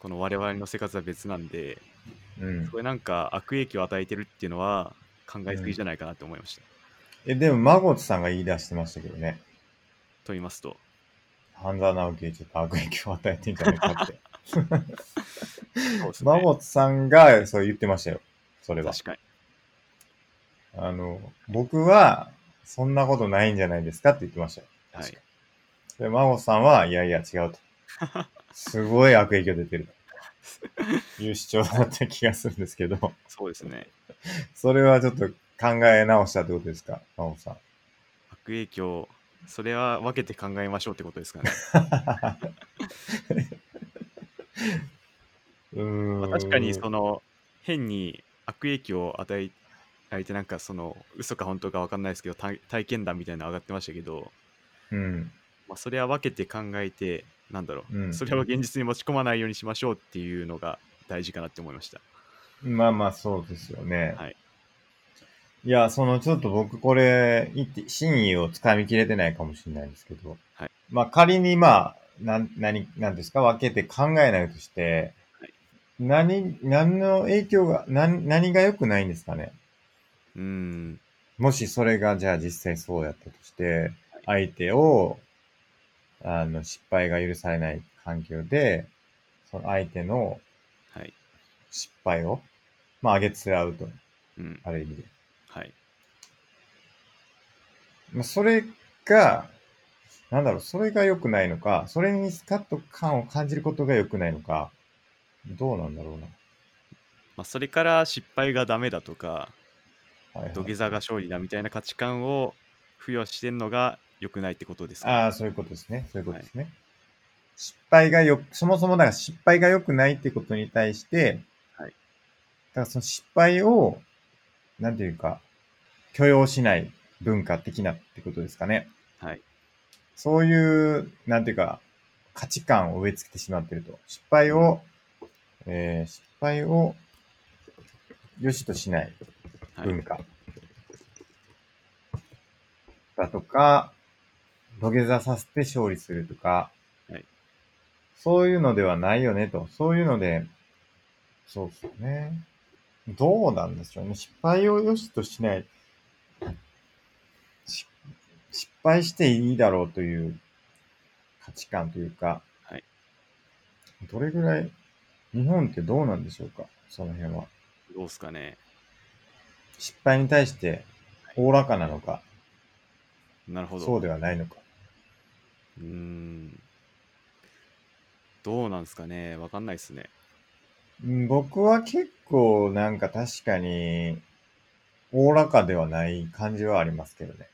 この我々の生活は別なんで、うん。これなんか悪影響を与えてるっていうのは考えすぎじゃないかなって思いました。え、でも、マゴツさんが言い出してましたけどね。と言いますと、半沢直樹にちょっと悪影響を与えてんじゃないかって。ね。マゴツさんがそう言ってましたよ。それは。確かに。あの、僕は、そんなことないんじゃないですかって言ってましたよ。はい。で、マゴツさんは、いやいや、違うと。すごい悪影響出てる。いう主張だった気がするんですけど、そうですね。それはちょっと考え直したってことですか、真帆さん。悪影響、それは分けて考えましょうってことですかね。うーんまあ確かにその変に悪影響を与えられてなんかその嘘か本当か分かんないですけど体体験談みたいなの上がってましたけど、うん。まあ、それは分けて考えてなんだろう、うんそれを現実に持ち込まないようにしましょうっていうのが大事かなって思いました。まあまあ、そうですよね。はい。いや、そのちょっと僕これ、言って真意をつかみきれてないかもしれないんですけど、はいまあ仮にまあ、何、なんですか、分けて考えないとして、はい何、何の影響が、何、何が良くないんですかね。うーん。もしそれがじゃあ実際そうやったとして、相手を、あの、失敗が許されない環境で、その相手のはい。失敗を、まあ、あげつらうと、うん。ある意味で。はい。まあ、それが、なんだろう、それが良くないのか、それにスカッと感を感じることが良くないのか、どうなんだろうな。まあ、それから失敗がダメだとか、はいはい土下座が勝利だみたいな価値観を付与してんのが良くないってことですか、ああ、そういうことですね。そういうことですね。失敗がよ、そもそもだから失敗が良くないってことに対して、はいだからその失敗を、なんていうか、許容しない文化的なってことですかね。はい。そういう、なんていうか、価値観を植え付けてしまっていると。失敗を、えー、失敗を良しとしないはい。文化。だとか、土下座させて勝利するとか、はいそういうのではないよねと。そういうので、そうですよね。どうなんでしょうね。失敗を良しとしない。し失敗していいだろうという価値観というか、はいどれぐらい、日本ってどうなんでしょうか？その辺は。どうですかね。失敗に対しておおらかなのか、なるほど。そうではないのか。うーん。どうなんですかね。わかんないですね。うん僕は結構なんか確かに、おおらかではない感じはありますけどね。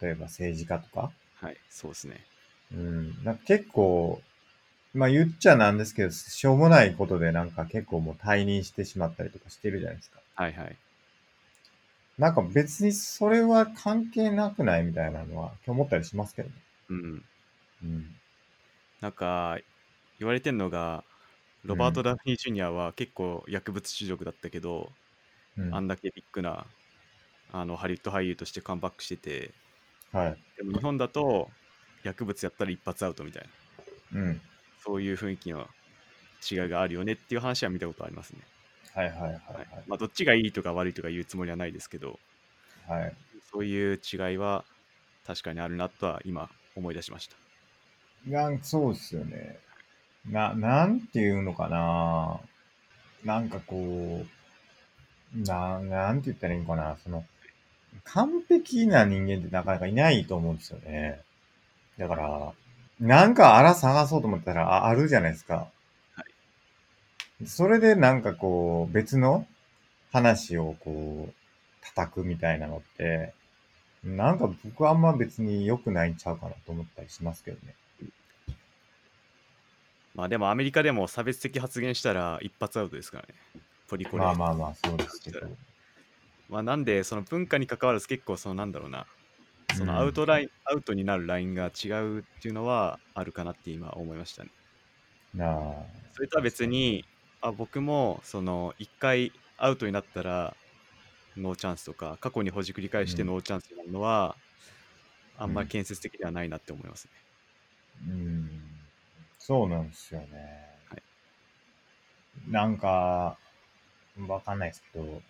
例えば政治家とか。はい。そうですね。うん。なんか結構、まあ言っちゃなんですけど、しょうもないことでなんか結構もう退任してしまったりとかしてるじゃないですか。はいはい。なんか別にそれは関係なくないみたいなのは思ったりしますけどね。うん。うん。なんか、言われてんのが、ロバート・ダフニー・ジュニアは結構薬物中毒だったけど、うん。あんだけビッグなあのハリウッド俳優としてカムバックしてて、はい。でも日本だと薬物やったら一発アウトみたいな、うん。そういう雰囲気の違いがあるよねっていう話は見たことありますね。はいはいはいはいまあ、どっちがいいとか悪いとか言うつもりはないですけど、はい。はい。そういう違いは確かにあるなとは今思い出しました。なんそうですよね。な、なんていうのかななんかこう、な、なんて言ったらいいのかなその、完璧な人間ってなかなかいないと思うんですよね。だから、なんかあら探そうと思ったらああるじゃないですか。はそれでなんかこう、別の話をこう、叩くみたいなのって、なんか僕はあんま別に良くないんちゃうかなと思ったりしますけどね。まあでもアメリカでも差別的発言したら一発アウトですからね。ポリコレ。まあまあまあ、そうですけど。まあなんでその文化に関わらず結構そのなんだろうなそのうんアウトライン、アウトになるラインが違うっていうのはあるかなって今思いましたね。なあ。それとは別にあ僕もその1回アウトになったらノーチャンスとか過去にほじくり返してうんノーチャンスになるのは、あんまり建設的ではないなって思いますね。うん。そうなんですよね。はいなんか、わかんないですけど、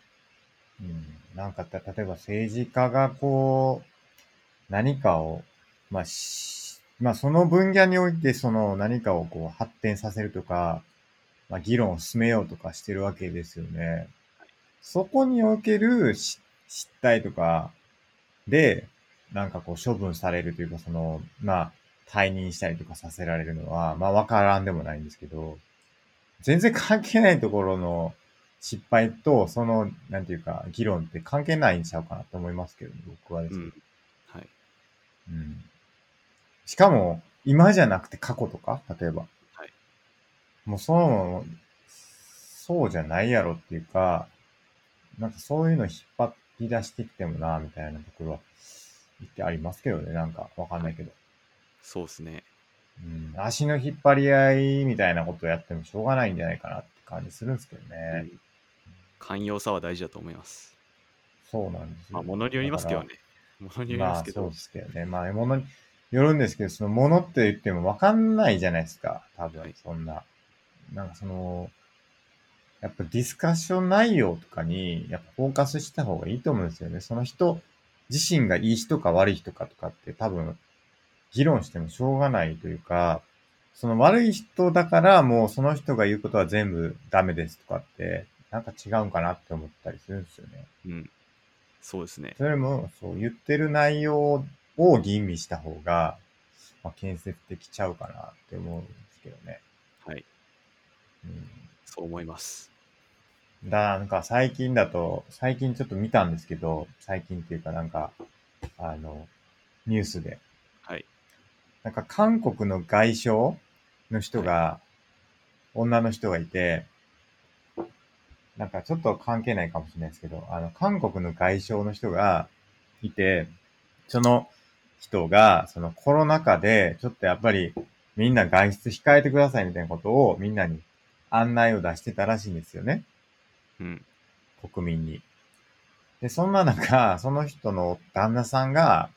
うん。なんかた、例えば政治家がこう、何かを、まあ、しまあ、その分野において、その何かをこう発展させるとか、まあ、議論を進めようとかしてるわけですよね。そこにおけるし失態とかで、なんかこう処分されるというか、その、まあ、退任したりとかさせられるのは、まあ、わからんでもないんですけど、全然関係ないところの失敗と、その、なんていうか、議論って関係ないんちゃうかなと思いますけど、僕はですね。うん。はい。うん。しかも、今じゃなくて過去とか、例えば。はい。もうそう、そうじゃないやろっていうか、なんかそういうの引っ張り出してきてもな、みたいなところは、言ってありますけどね、なんかわかんないけど。そうですね。うん、足の引っ張り合いみたいなことをやってもしょうがないんじゃないかなって感じするんですけどね。うん寛容さは大事だと思います。そうなんですよ。まあ、物によりますけどね。物によりますけど。まあそうですけどね。まあ物によるんですけど、その物って言ってもわかんないじゃないですか。多分はいそんな。なんかその、やっぱディスカッション内容とかに、やっぱフォーカスした方がいいと思うんですよね。その人自身がいい人か悪い人かとかって多分、議論してもしょうがないというか、その悪い人だからもうその人が言うことは全部ダメですとかって、なんか違うんかなって思ったりするんですよね。うん。そうですね。それも、そう、言ってる内容を吟味した方が、まあ、建設的ちゃうかなって思うんですけどね。はい。うん。そう思います。だ、なんか最近だと、最近ちょっと見たんですけど、最近っていうかなんか、あの、ニュースで。はい。なんか韓国の外相の人が、女の人がいて、なんかちょっと関係ないかもしれないですけど、あの、韓国の外相の人がいて、その人が、そのコロナ禍で、ちょっとやっぱりみんな外出控えてくださいみたいなことをみんなに案内を出してたらしいんですよね。うん。国民に。で、そんな中、その人の旦那さんが、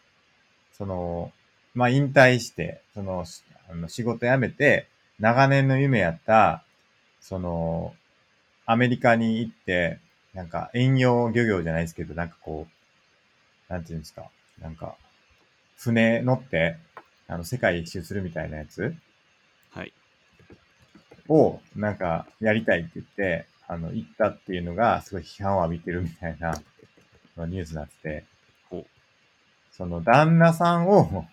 その、まあ、引退して、その、しあの仕事辞めて、長年の夢やった、その、アメリカに行って、なんか遠洋漁業じゃないですけど、なんかこう、なんていうんですか、なんか、船乗って、あの、世界一周するみたいなやつはい。を、なんか、やりたいって言って、あの、行ったっていうのが、すごい批判を浴びてるみたいな、ニュースになってて。その、旦那さんを、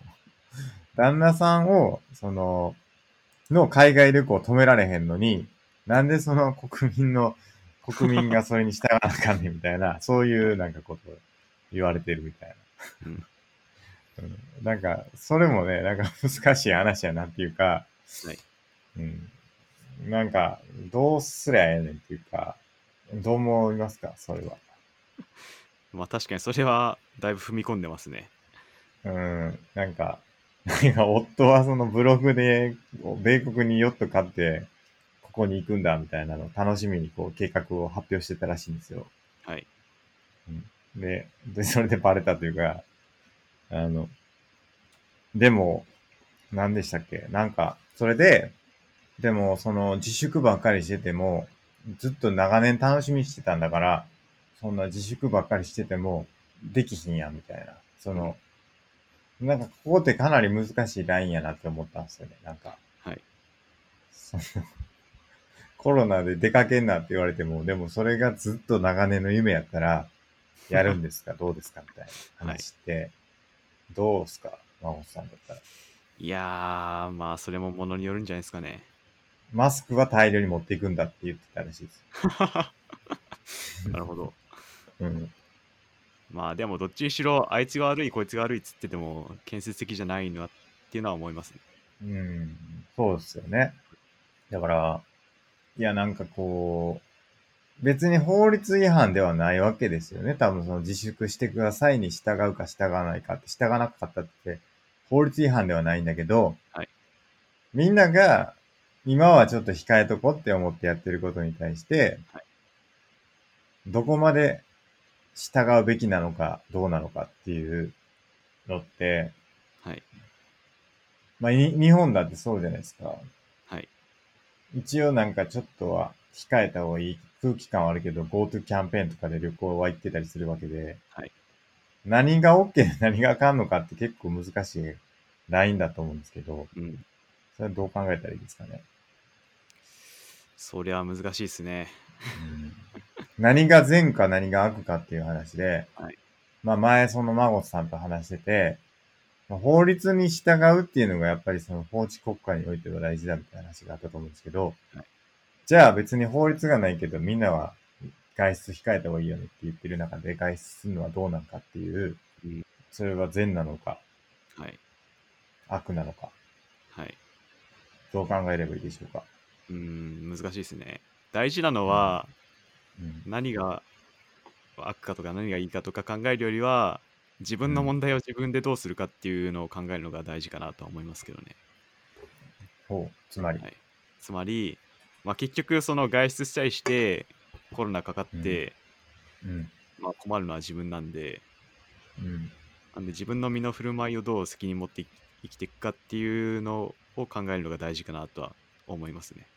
旦那さんを、その、の海外旅行を止められへんのに、なんでその国民の、国民がそれに従わなあかんねんみたいな、そういうなんかことを言われてるみたいな。うんうんなんか、それもね、なんか難しい話やなっていうか、はい。うん。なんか、どうすりゃええねんっていうか、どう思いますか？それは。まあ確かにそれはだいぶ踏み込んでますね。うん。なんか、なんか夫はそのブログで、米国にヨット買って、ここに行くんだみたいなのを楽しみにこう計画を発表してたらしいんですよ。はい。で、で、それでバレたというか、あの、でも、何でしたっけ？なんか、それで、でも、その自粛ばっかりしてても、ずっと長年楽しみにしてたんだから、そんな自粛ばっかりしてても、できひんやん、みたいな。その、なんか、ここってかなり難しいラインやなって思ったんですよね。なんか、はい。その、コロナで出かけんなって言われても、でもそれがずっと長年の夢やったら、やるんですか？どうですか？みたいな話って、どうすか？真帆さんだったら。いやー、まあそれもものによるんじゃないですかね。マスクは大量に持っていくんだって言ってたらしいです。なるほど。うん。まあでもどっちにしろあいつが悪いこいつが悪いっつってても建設的じゃないのはっていうのは思いますね。うん。そうですよね。だから、いや、なんかこう、別に法律違反ではないわけですよね。多分その自粛してくださいに従うか従わないかって、従わなかったって、法律違反ではないんだけど、はいみんなが、今はちょっと控えとこって思ってやってることに対して、はいどこまで従うべきなのか、どうなのかっていうのって、はい。まあ、に日本だってそうじゃないですか。はい。一応なんかちょっとは控えた方がいい空気感はあるけど、GoTo キャンペーンとかで旅行は行ってたりするわけで、はい何が OK で何があかんのかって結構難しいラインだと思うんですけど、うん。それはどう考えたらいいですかね？そりゃ難しいですね。うん何が善か何が悪かっていう話で、はいまあ前その孫さんと話してて、まあ法律に従うっていうのがやっぱりその法治国家においては大事だみたいな話があったと思うんですけど、はいじゃあ別に法律がないけど、みんなは外出控えた方がいいよねって言ってる中で外出するのはどうなんかっていう、うんそれは善なのか、はい。悪なのか、はい。どう考えればいいでしょうか？うーん、難しいですね。大事なのは、うん。何が悪かとか何がいいかとか考えるよりは、自分の問題を自分でどうするかっていうのを考えるのが大事かなとは思いますけどね。ほう、つまり。はいつまり、まあ、結局その外出したりしてコロナかかって、うん。まあ、困るのは自分なんでうん。なんで自分の身の振る舞いをどう責任持って生きていくかっていうのを考えるのが大事かなとは思いますね。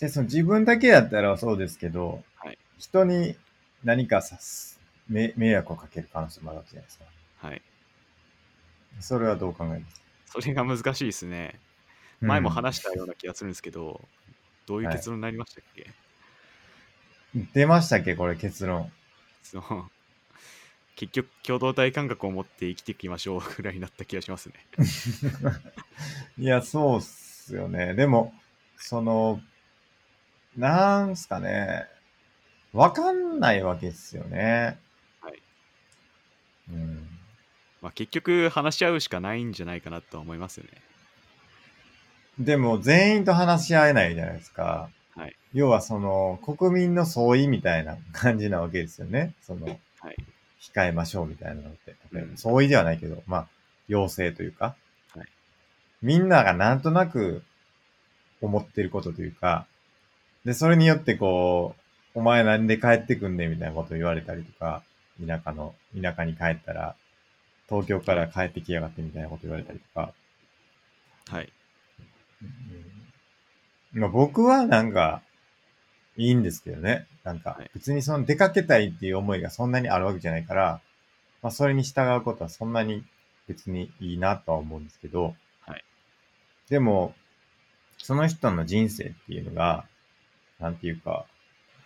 で、その自分だけだったらそうですけど、はい人に何かさす、め迷惑をかける可能性もあるわけじゃないですか。はい。それはどう考えます？かそれが難しいですね。前も話したような気がするんですけど、どういう結論になりましたっけ、うん出ましたっけ？これ結論。その結局共同体感覚を持って生きていきましょう ぐらいになった気がしますね。いや、そうっすよね。でも、その、なんすかね。わかんないわけですよね。はい。うん。まあ、結局話し合うしかないんじゃないかなとは思いますよね。でも、全員と話し合えないじゃないですか。はい。要は、その、国民の総意みたいな感じなわけですよね。その、はい。控えましょうみたいなのって。うん総意ではないけど、まあ、要請というか。はいみんながなんとなく思ってることというか、で、それによってこう、お前なんで帰ってくんねんみたいなことを言われたりとか、田舎の、田舎に帰ったら、東京から帰ってきやがってみたいなこと言われたりとか、はい。まあ、僕はなんか、いいんですけどね。なんかはい、別にその出かけたいっていう思いがそんなにあるわけじゃないから、まあ、それに従うことはそんなに別にいいなとは思うんですけど、はい。でも、その人の人生っていうのが、なんていうか、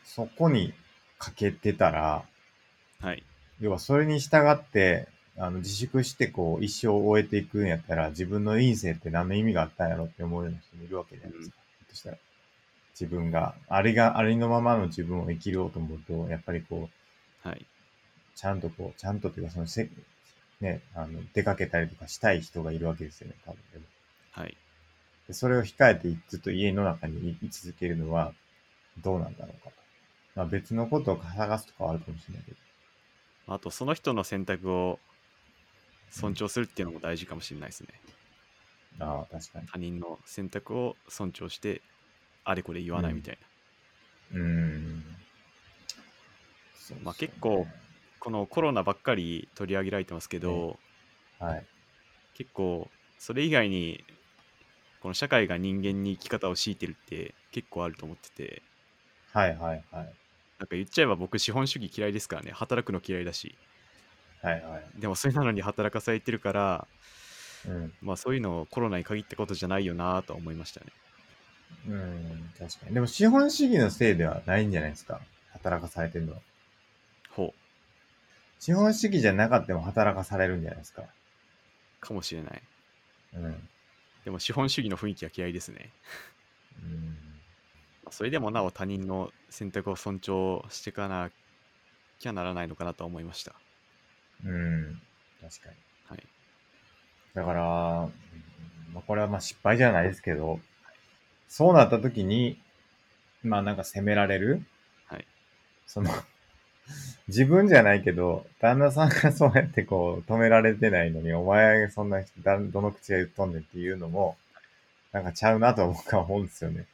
そこにかけてたら、はい。要はそれに従って、あの、自粛してこう、一生を終えていくんやったら、自分の人生って何の意味があったんやろって思うような人もいるわけじゃないですか。ひょっとしたら。自分が、あれが、ありのままの自分を生きようと思うと、やっぱりこう、はい。ちゃんとこう、ちゃんとというか、そのせ、ね、あの、出かけたりとかしたい人がいるわけですよね、多分。はい。でそれを控えてずっと家の中に居続けるのは、どうなんだろうかと。まあ別のことを探すとかはあるかもしれないけど。あと、その人の選択を尊重するっていうのも大事かもしれないですね。ああ、確かに。他人の選択を尊重して、あれこれ言わないみたいな。うーん。そうまあ結構、このコロナばっかり取り上げられてますけど、はい。結構、それ以外に、この社会が人間に生き方を強いてるって結構あると思ってて、はいはいはい。なんか言っちゃえば僕資本主義嫌いですからね、働くの嫌いだし、はいはい。でもそれなのに働かされてるから、うん。まあそういうのコロナに限ったことじゃないよなとは思いましたね。うん、確かに。でも資本主義のせいではないんじゃないですか？働かされてるのは。ほう、資本主義じゃなかったも働かされるんじゃないですか？かもしれない。うん。でも資本主義の雰囲気は嫌いですね。うん。まあそれでもなお他人の選択を尊重していかなきゃならないのかなとは思いました。うん。確かに。はい。だから、うんまあ、これはまあ失敗じゃないですけど、そうなった時に、まあなんか責められる？はい。その、自分じゃないけど、旦那さんがそうやってこう止められてないのに、お前そんなどの口が言っとんねんっていうのも、なんかちゃうなと僕は思うんですよね。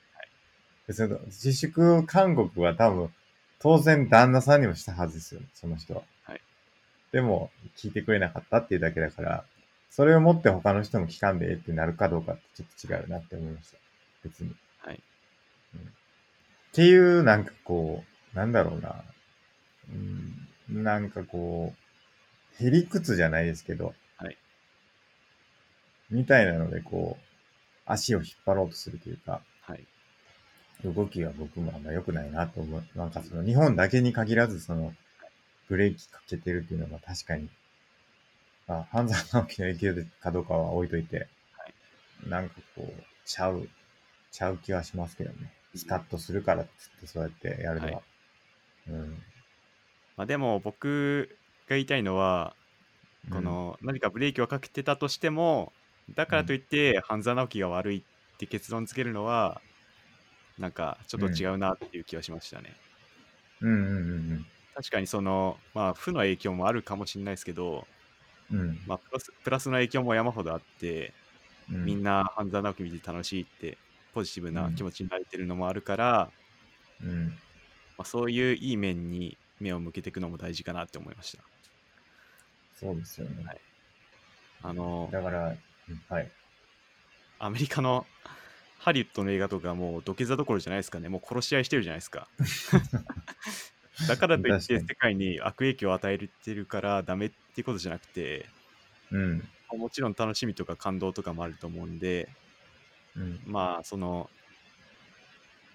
別に自粛勧告は多分、当然旦那さんにもしたはずですよ、その人は。はいでも、聞いてくれなかったっていうだけだから、それをもって他の人も聞かんでええってなるかどうかってちょっと違うなって思いました。別に。はい。っていう、なんかこう、なんだろうな。うん、なんかこう、へりくつじゃないですけど、はい。みたいなので、こう、足を引っ張ろうとするというか、はい。動きが僕もあんま良くないなと思う。なんかその日本だけに限らずそのブレーキかけてるっていうのが確かに、まあ、半沢直樹の影響かどうかは置いといて、なんかこう、ちゃう、ちゃう気はしますけどね。スカッとするからっつってそうやってやるのは。はいうん。まあ、でも僕が言いたいのは、うんこ、の何かブレーキをかけてたとしてもだからといって半沢直樹が悪いって結論つけるのはなんかちょっと違うなっていう気はしましたね。うんうんうん確かにそのまあ負の影響もあるかもしれないですけど、うん。うん。まあ、プラスプラスの影響も山ほどあって、うんみんな半沢直樹見て楽しいってポジティブな気持ちになれてるのもあるから、うん。まあ、そういういい面に目を向けていくのも大事かなって思いました。そうですよね。はいあのだから、うんはい。アメリカのハリウッドの映画とかもう土下座どころじゃないですかね。もう殺し合いしてるじゃないですか。だからといって世界に悪影響を与えてるからダメっていうことじゃなくて、うん。もちろん楽しみとか感動とかもあると思うんで、うん。まあその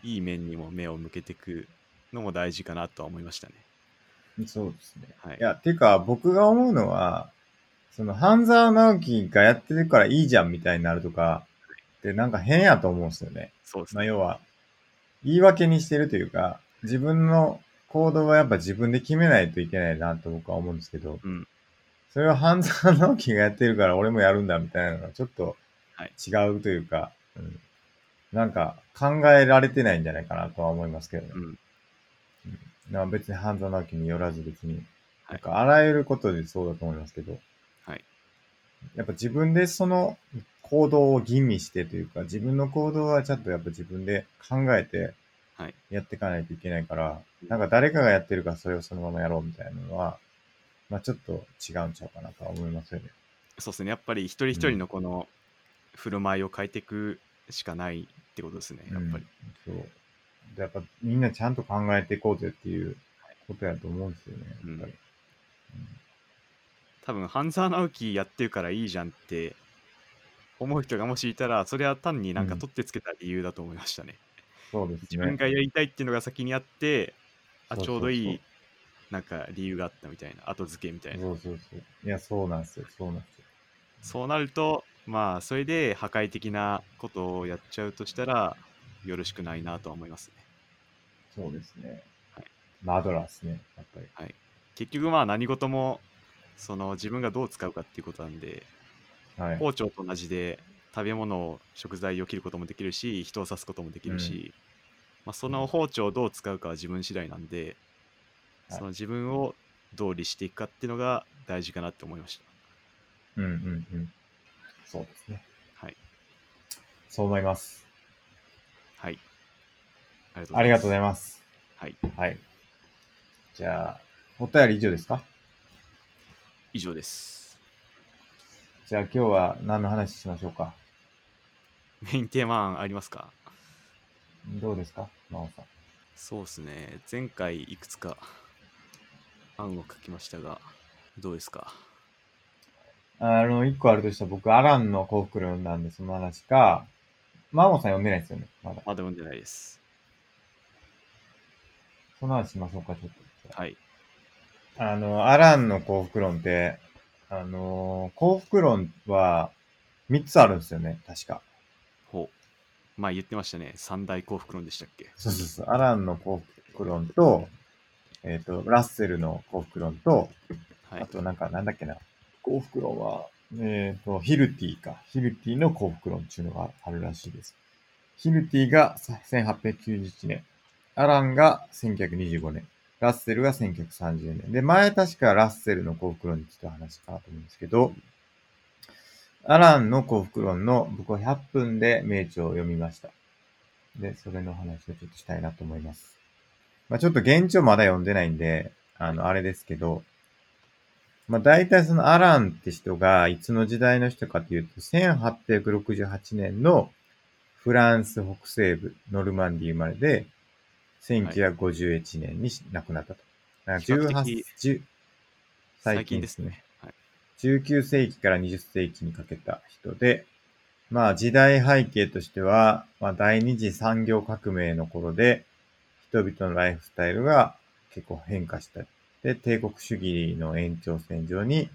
いい面にも目を向けていくのも大事かなとは思いましたね。そうですね。はいいや、てか、僕が思うのは、その、半沢直樹がやってるからいいじゃんみたいになるとか、ってなんか変やと思うんですよね。まあ、そうですね。要は、言い訳にしてるというか、自分の行動はやっぱ自分で決めないといけないなと僕は思うんですけど、うん。それを半沢直樹がやってるから俺もやるんだみたいなのがちょっとはい違うというか、うん、なんか考えられてないんじゃないかなとは思いますけどね。うん。まあ別に半沢直樹によらず別に、はないんかあらゆることでそうだと思いますけど、はい。やっぱ自分でその行動を吟味してというか、自分の行動はちゃんとやっぱ自分で考えてはい。やっていかないといけないから、なんか誰かがやってるからそれをそのままやろうみたいなのは、まあちょっと違うんちゃうかなとは思いますよね。そうですね。やっぱり一人一人のこの振る舞いを変えていくしかないってことですね。やっぱり。うん。そう。でやっぱみんなちゃんと考えていこうぜっていうことやと思うんですよね。やっぱり。多分半沢直樹やってるからいいじゃんって思う人がもしいたらそれは単になんかうん取ってつけた理由だと思いましたね、そうですね。自分がやりたいっていうのが先にあってあちょうどいいなんか理由があったみたいな後付けみたいなそうそうそう。いや、そうなんですよ。そうなんですよ。そうなるとまあそれで破壊的なことをやっちゃうとしたらよろしくないなとは思いますねそうですね。はいマドラーですね。やっぱり。結局まあ何事もその自分がどう使うかっていうことなんではい。包丁と同じで食べ物を食材を切ることもできるし人を刺すこともできるし、まあ、その包丁をどう使うかは自分次第なんで、はいその自分をどう律していくかっていうのが大事かなって思いましうんうんうん。そうですね。たはいそう思います。はいありがとうございま。すはいはい。じゃあ、お便り以上ですか？以上ですじゃあ今日は何の話しましょうか？メインテーマ案ありますか？どうですか？真央さん。そうですね。前回いくつか案を書きましたがどうですか？あの、一個あるとしたら僕、アランの幸福論なんで、その話か、真央さん読んでないですよね、まだ。まだ読んでないです。その話しましょうか、ちょっと。はい。あの、アランの幸福論って、あの、幸福論は3つあるんですよね、確か。ほうまあ言ってましたね三大幸福論でしたっけ？そうそうそう。アランの幸福論と、えっ、と、ラッセルの幸福論と、はいあとなんか、なんだっけな。幸福論は、えっ、と、ヒルティか。ヒルティの幸福論っていうのがあるらしいです。ヒルティが1891年。アランが1925年。ラッセルが1930年。で、前確かラッセルの幸福論について話したと思うんですけど、アランの幸福論の僕は100分で名著を読みました。で、それの話をちょっとしたいなと思います。まあちょっと現状まだ読んでないんで、あの、あれですけど、まあ大体そのアランって人がいつの時代の人かというと、1868年のフランス北西部ノルマンディ生まれで、1951年に亡くなったと。だから比較18的、10最最近ですね。はい19世紀から20世紀にかけた人で、まあ時代背景としては、まあ第二次産業革命の頃で、人々のライフスタイルが結構変化した。で、帝国主義の延長線上に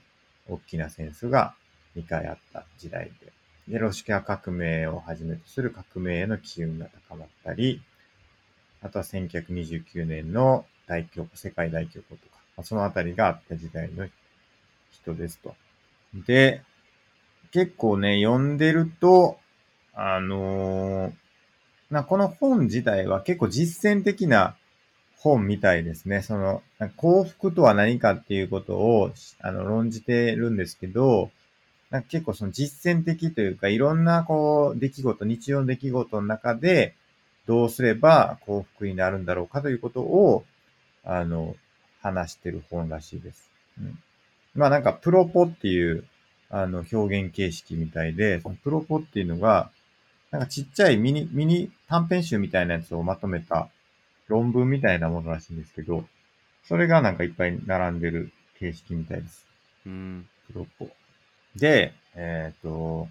大きな戦争が2回あった時代で、で、ロシア革命をはじめとする革命への機運が高まったり、あとは1929年の大恐慌、世界大恐慌とか、まあ、そのあたりがあった時代の人ですと。で、結構ね、読んでると、あのーなこの本自体は結構実践的な本みたいですね。その、幸福とは何かっていうことを、あの、論じてるんですけど、なんか結構その実践的というか、いろんなこう、出来事、日常の出来事の中で、どうすれば幸福になるんだろうかということを、あの、話してる本らしいです。うん。まあなんか、プロポっていう、あの、表現形式みたいで、そのプロポっていうのが、なんかちっちゃいミニ、ミニ短編集みたいなやつをまとめた論文みたいなものらしいんですけど、それがなんかいっぱい並んでる形式みたいです。うん。プロポ。で、えっ、ー、と、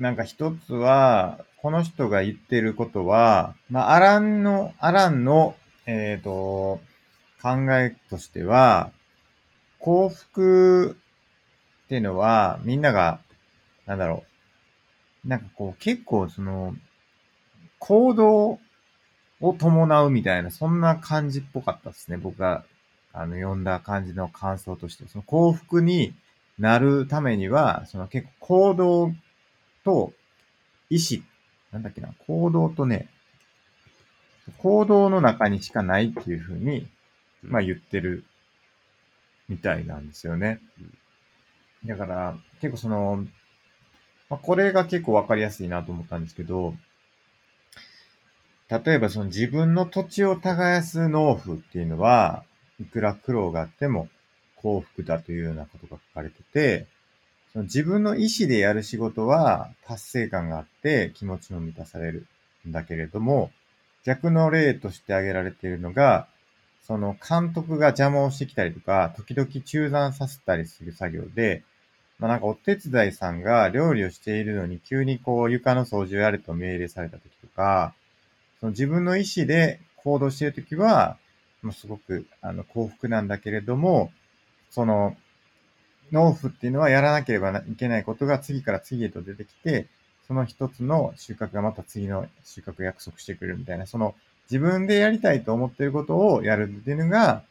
なんか一つは、この人が言ってることは、まあ、アランの、アランの、えっ、ー、と、考えとしては、幸福っていうのは、みんなが、なんだろう、なんかこう、結構その、行動を伴うみたいな、そんな感じっぽかったですね。僕が、あの、読んだ感じの感想として。その幸福になるためには、その結構行動と意志、なんだっけな、行動とね、行動の中にしかないっていうふうに、まあ言ってるみたいなんですよね。だから、結構その、まあ、これが結構わかりやすいなと思ったんですけど、例えばその自分の土地を耕す農夫っていうのは、いくら苦労があっても幸福だというようなことが書かれてて、その自分の意思でやる仕事は達成感があって気持ちも満たされるんだけれども、逆の例として挙げられているのが、その監督が邪魔をしてきたりとか、時々中断させたりする作業で、まあなんかお手伝いさんが料理をしているのに急にこう床の掃除をやれと命令された時とか、その自分の意思で行動しているときは、もうすごくあの幸福なんだけれども、その、農夫っていうのはやらなければいけないことが次から次へと出てきて、その一つの収穫がまた次の収穫を約束してくれるみたいな、その自分でやりたいと思っていることをやるっていうのが、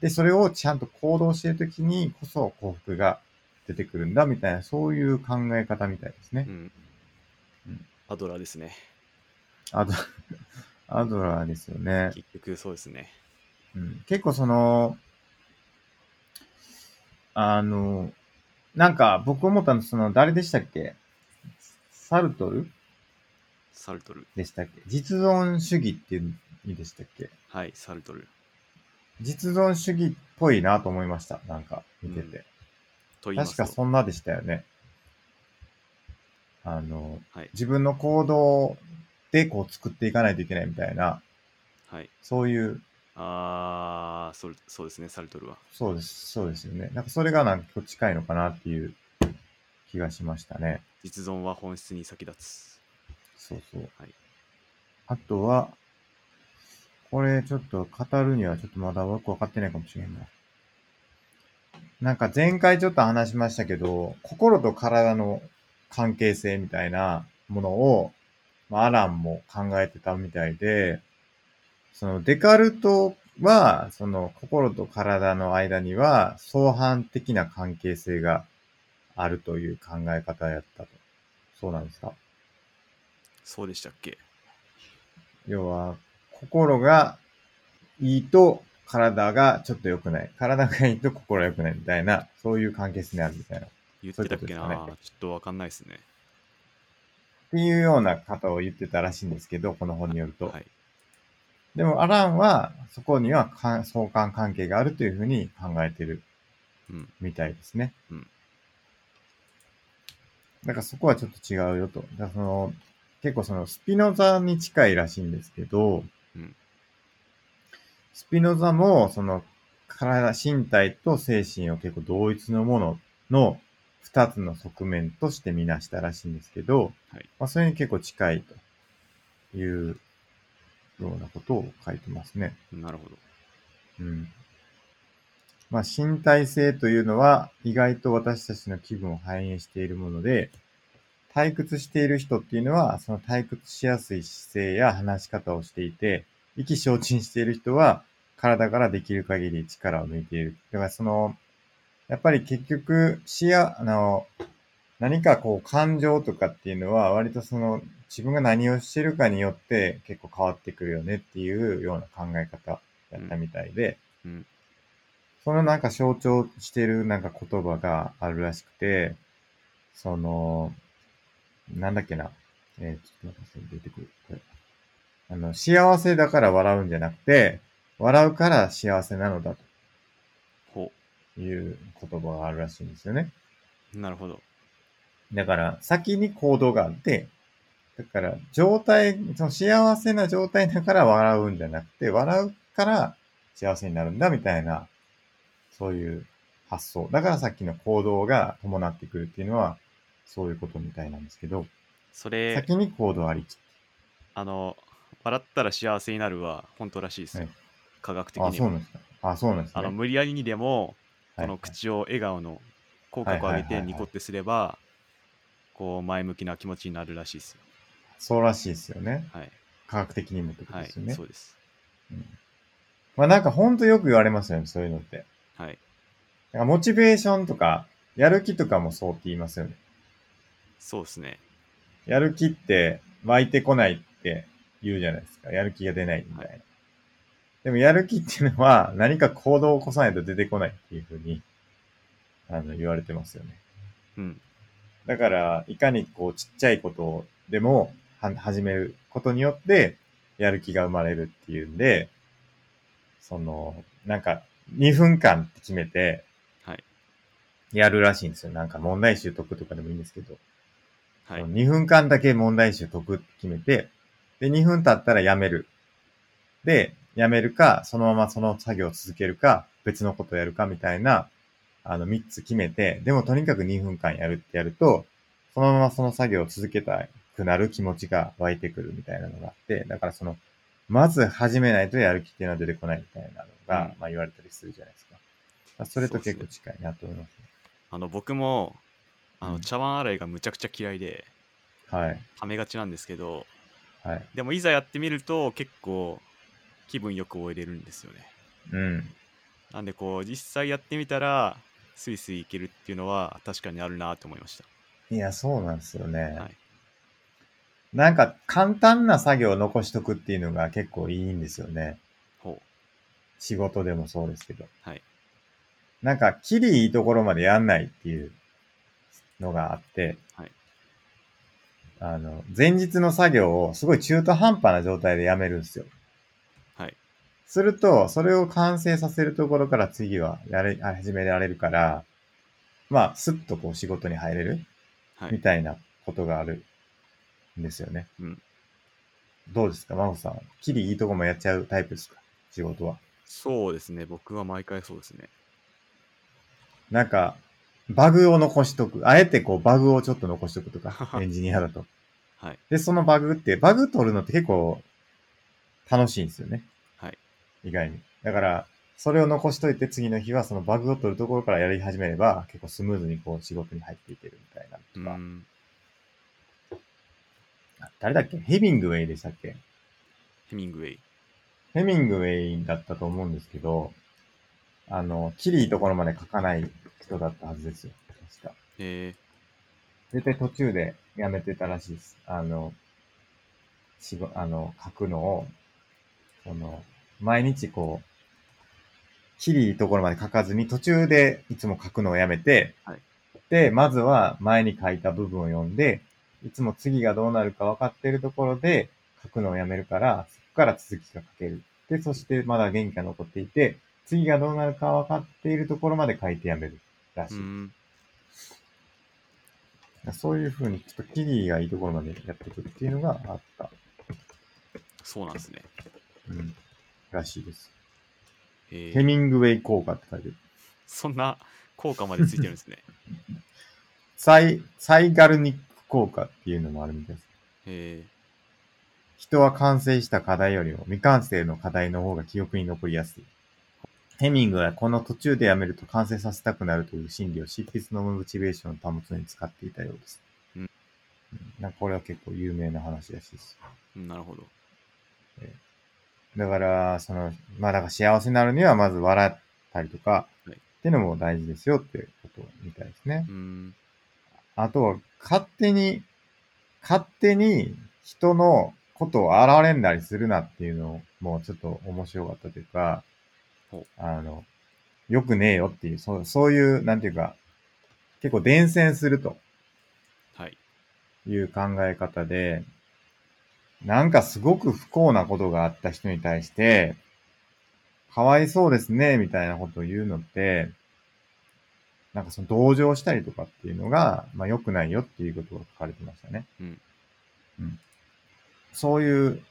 で、それをちゃんと行動しているときにこそ幸福が出てくるんだみたいな、そういう考え方みたいですね。うん。うん、アドラーですね。アド、アドラーですよね。結局そうですね。うん、結構その、あの、なんか僕思ったのその、誰でしたっけ？サルトル？サルトル。でしたっけ？実存主義っていう意味でしたっけ？はい、サルトル。実存主義っぽいなと思いました。なんか、見てて。うん、確かそんなでしたよね。あの、はい、自分の行動でこう作っていかないといけないみたいな、はい。そういう。ああ、そそうですね、サルトルは。そうです、そうですよね。なんかそれがなんか近いのかなっていう気がしましたね。実存は本質に先立つ。そうそう。はい。あとは、これちょっと語るにはちょっとまだよくわかってないかもしれんな。なんか前回ちょっと話しましたけど、心と体の関係性みたいなものをまあ、アランも考えてたみたいで、そのデカルトは、その心と体の間には相反的な関係性があるという考え方やったと。そうなんですか？そうでしたっけ？要は、心がいいと体がちょっと良くない。体がいいと心が良くないみたいな、そういう関係性にあるみたいな。言ってたっけな、ね、ちょっとわかんないですね。っていうような方を言ってたらしいんですけど、この本によると。はい、でも、アランは、そこには相関関係があるというふうに考えてるみたいですね。うん。だからそこはちょっと違うよと。だからその結構そのスピノザに近いらしいんですけど、うん、スピノザもその体、身体と精神を結構同一のものの二つの側面としてみなしたらしいんですけど、はい、まあ、それに結構近いというようなことを書いてますね。なるほど。うん。まあ、身体性というのは意外と私たちの気分を反映しているもので、退屈している人っていうのは、その退屈しやすい姿勢や話し方をしていて、意気消沈している人は、体からできる限り力を抜いている。だからその、やっぱり結局、視野、あの、何かこう感情とかっていうのは割とその自分が何をしてるかによって結構変わってくるよねっていうような考え方やったみたいで、うん。そのなんか象徴してるなんか言葉があるらしくて、その、なんだっけな。えー、ちょっと待って、出てくる。これ。あの、幸せだから笑うんじゃなくて、笑うから幸せなのだほという言葉があるらしいんですよね。う。なるほど。だから、先に行動があって、だから、状態、その幸せな状態だから笑うんじゃなくて、笑うから幸せになるんだみたいな、そういう発想。だからさっきの行動が伴ってくるっていうのは、そういうことみたいなんですけど、それ、先に行動ありき。あの、笑ったら幸せになるは本当らしいですよ。はい科学的あ、にも。そうなんですか。あ、そうなんですね。あの無理やりにでも、はいこの口を笑顔の口角を上げはいはいはいはいてニコってすれば、こう前向きな気持ちになるらしいですよ。そうらしいですよね。はい。科学的にもってことはいですよね。。そうです。うんまあなんかほんとよく言われますよね、そういうのって。はい。なんかモチベーションとか、やる気とかもそうって言いますよね。そうですね。やる気って湧いてこないって言うじゃないですか。やる気が出ないみたいな。はでもやる気っていうのは何か行動を起こさないと出てこないっていうふうに、あの、言われてますよね。うん。だから、いかにこうちっちゃいことでもは始めることによってやる気が生まれるっていうんで、その、なんか2分間って決めてはい。やるらしいんですよ。なんか問題集解くとかでもいいんですけど。はい。2分間だけ問題集解くって決めて、で、2分経ったらやめる。で、やめるか、そのままその作業を続けるか、別のことをやるかみたいな、あの、3つ決めて、でもとにかく2分間やるってやると、そのままその作業を続けたくなる気持ちが湧いてくるみたいなのがあって、だからその、まず始めないとやる気っていうのは出てこないみたいなのが、うんまあ言われたりするじゃないですか。まあそれと結構近いなと思いますね。あの、僕も、あの、うん茶碗洗いがむちゃくちゃ嫌いで、はい。はめがちなんですけど、はい。でもいざやってみると結構気分よく終えれるんですよね。うん。なんでこう、実際やってみたら、スイスイいけるっていうのは確かにあるなと思いました。いや、そうなんですよね。はい。なんか簡単な作業を残しとくっていうのが結構いいんですよね。ほ仕事でもそうですけど。う。はい。なんか、キリいいところまでやんないっていうのがあって、はいあの、前日の作業をすごい中途半端な状態でやめるんですよ。はい。すると、それを完成させるところから次はやれ、始められるから、まあ、スッとこう仕事に入れるはい。みたいなことがあるんですよね。うん。どうですか、真帆さん。キリいいとこもやっちゃうタイプですか？仕事は。そうですね。僕は毎回そうですね。なんか、バグを残しとく。あえてこう、バグをちょっと残しとくとか、エンジニアだと。はい。で、そのバグって、バグ取るのって結構楽しいんですよね。はい。意外に。だから、それを残しといて次の日はそのバグを取るところからやり始めれば結構スムーズにこう仕事に入っていけるみたいなうとか。ん。あ誰だっけ？ヘミングウェイでしたっけ？ヘミングウェイ。ヘミングウェイだったと思うんですけど、あの、キリいいところまで書かない人だったはずですよ。確か。え絶対途中でやめてたらしいです。あの、しご、あの、書くのを、その、毎日こう、キリいいところまで書かずに途中でいつも書くのをやめて、はいで、まずは前に書いた部分を読んで、いつも次がどうなるか分かっているところで書くのをやめるから、そこから続きが書ける。で、そしてまだ元気が残っていて、次がどうなるか分かっているところまで書いてやめるらしー。い。うん。そういう風に、ちょっとキリがいいところまでやっていくっていうのがあった。そうなんですね。うん。らしいです。えー、ヘミングウェイ効果って書いてる。そんな効果までついてるんですね。サイ、サイガルニック効果っていうのもあるみたいです。え人は完成した課題よりも未完成の課題の方が記憶に残りやすい。ヘミングはこの途中でやめると完成させたくなるという心理を執筆のモチベーションを保つのに使っていたようです。うんうんなんかこれは結構有名な話らしいです。ー、なるほど。だから、その、まあだから幸せになるにはまず笑ったりとか、はいっていうのも大事ですよっていうことみたいですねう。ん。あとは、勝手に、勝手に人のことを荒れんだりするなっていうのもちょっと面白かったというかあの、よくねえよっていう、そうそういう、なんていうか、結構伝染するとはい。いう考え方で、なんかすごく不幸なことがあった人に対して、かわいそうですね、みたいなことを言うのって、なんかその同情したりとかっていうのが、まあ良くないよっていうことが書かれてましたね。うん。うん。そういう、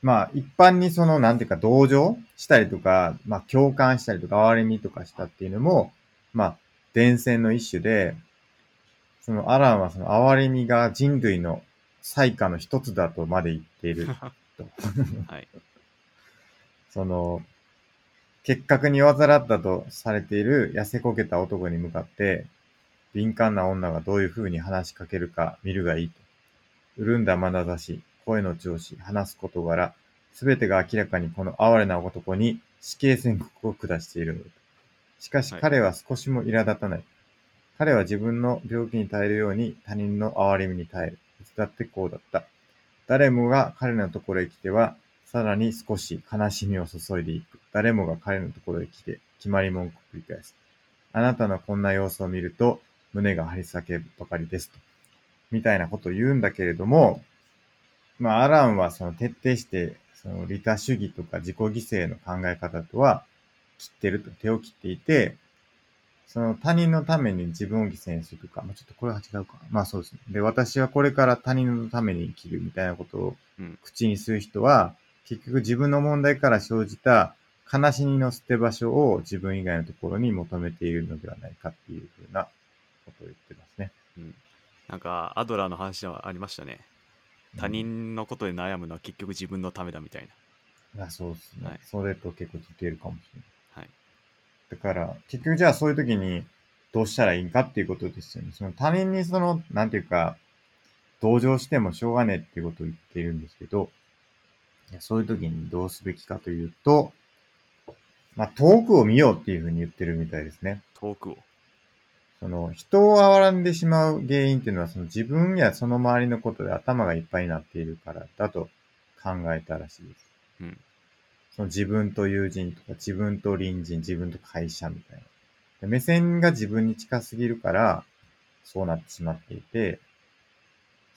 まあ一般にその、なんていうか同情したりとか、まあ共感したりとか、哀れみとかしたっていうのも、まあ伝染の一種で、そのアランはその哀れみが人類の最下の一つだとまで言っていると。はい。その、結核に患ったとされている痩せこけた男に向かって、敏感な女がどういう風に話しかけるか見るがいいと。潤んだ眼差し、声の調子、話す事柄、すべてが明らかにこの哀れな男に死刑宣告を下しているの。しかしはい彼は少しも苛立たない。彼は自分の病気に耐えるように他人の哀れみに耐える。だってこうだった。誰もが彼のところへ来ては、さらに少し悲しみを注いでいく。誰もが彼のところへ来て、決まり文句を繰り返す。あなたのこんな様子を見ると、胸が張り裂けるばかりですと。みたいなことを言うんだけれども、まあ、アランはその徹底して、その利他主義とか自己犠牲の考え方とは切ってると、手を切っていて、その他人のために自分を犠牲にするとか、まあ、ちょっとこれは違うか。まあそうですね。で、私はこれから他人のために生きるみたいなことをうん。口にする人は、結局自分の問題から生じた悲しみの捨て場所を自分以外のところに求めているのではないかっていうふうなことを言ってますね。うん。なんか、アドラーの話はありましたね。他人のことで悩むのは結局自分のためだみたいうん。あそうですね、はいそれと結構似てるかもしれない。だから、結局じゃあそういう時にどうしたらいいかっていうことですよね。その他人にその、なんていうか、同情してもしょうがねえっていうことを言っているんですけど、そういう時にどうすべきかというと、まあ、遠くを見ようっていうふうに言ってるみたいですね。遠くを。その、人を憐らんでしまう原因っていうのは、その自分やその周りのことで頭がいっぱいになっているからだと考えたらしいです。うん。その自分と友人とか、自分と隣人、自分と会社みたいな。で目線が自分に近すぎるから、そうなってしまっていて、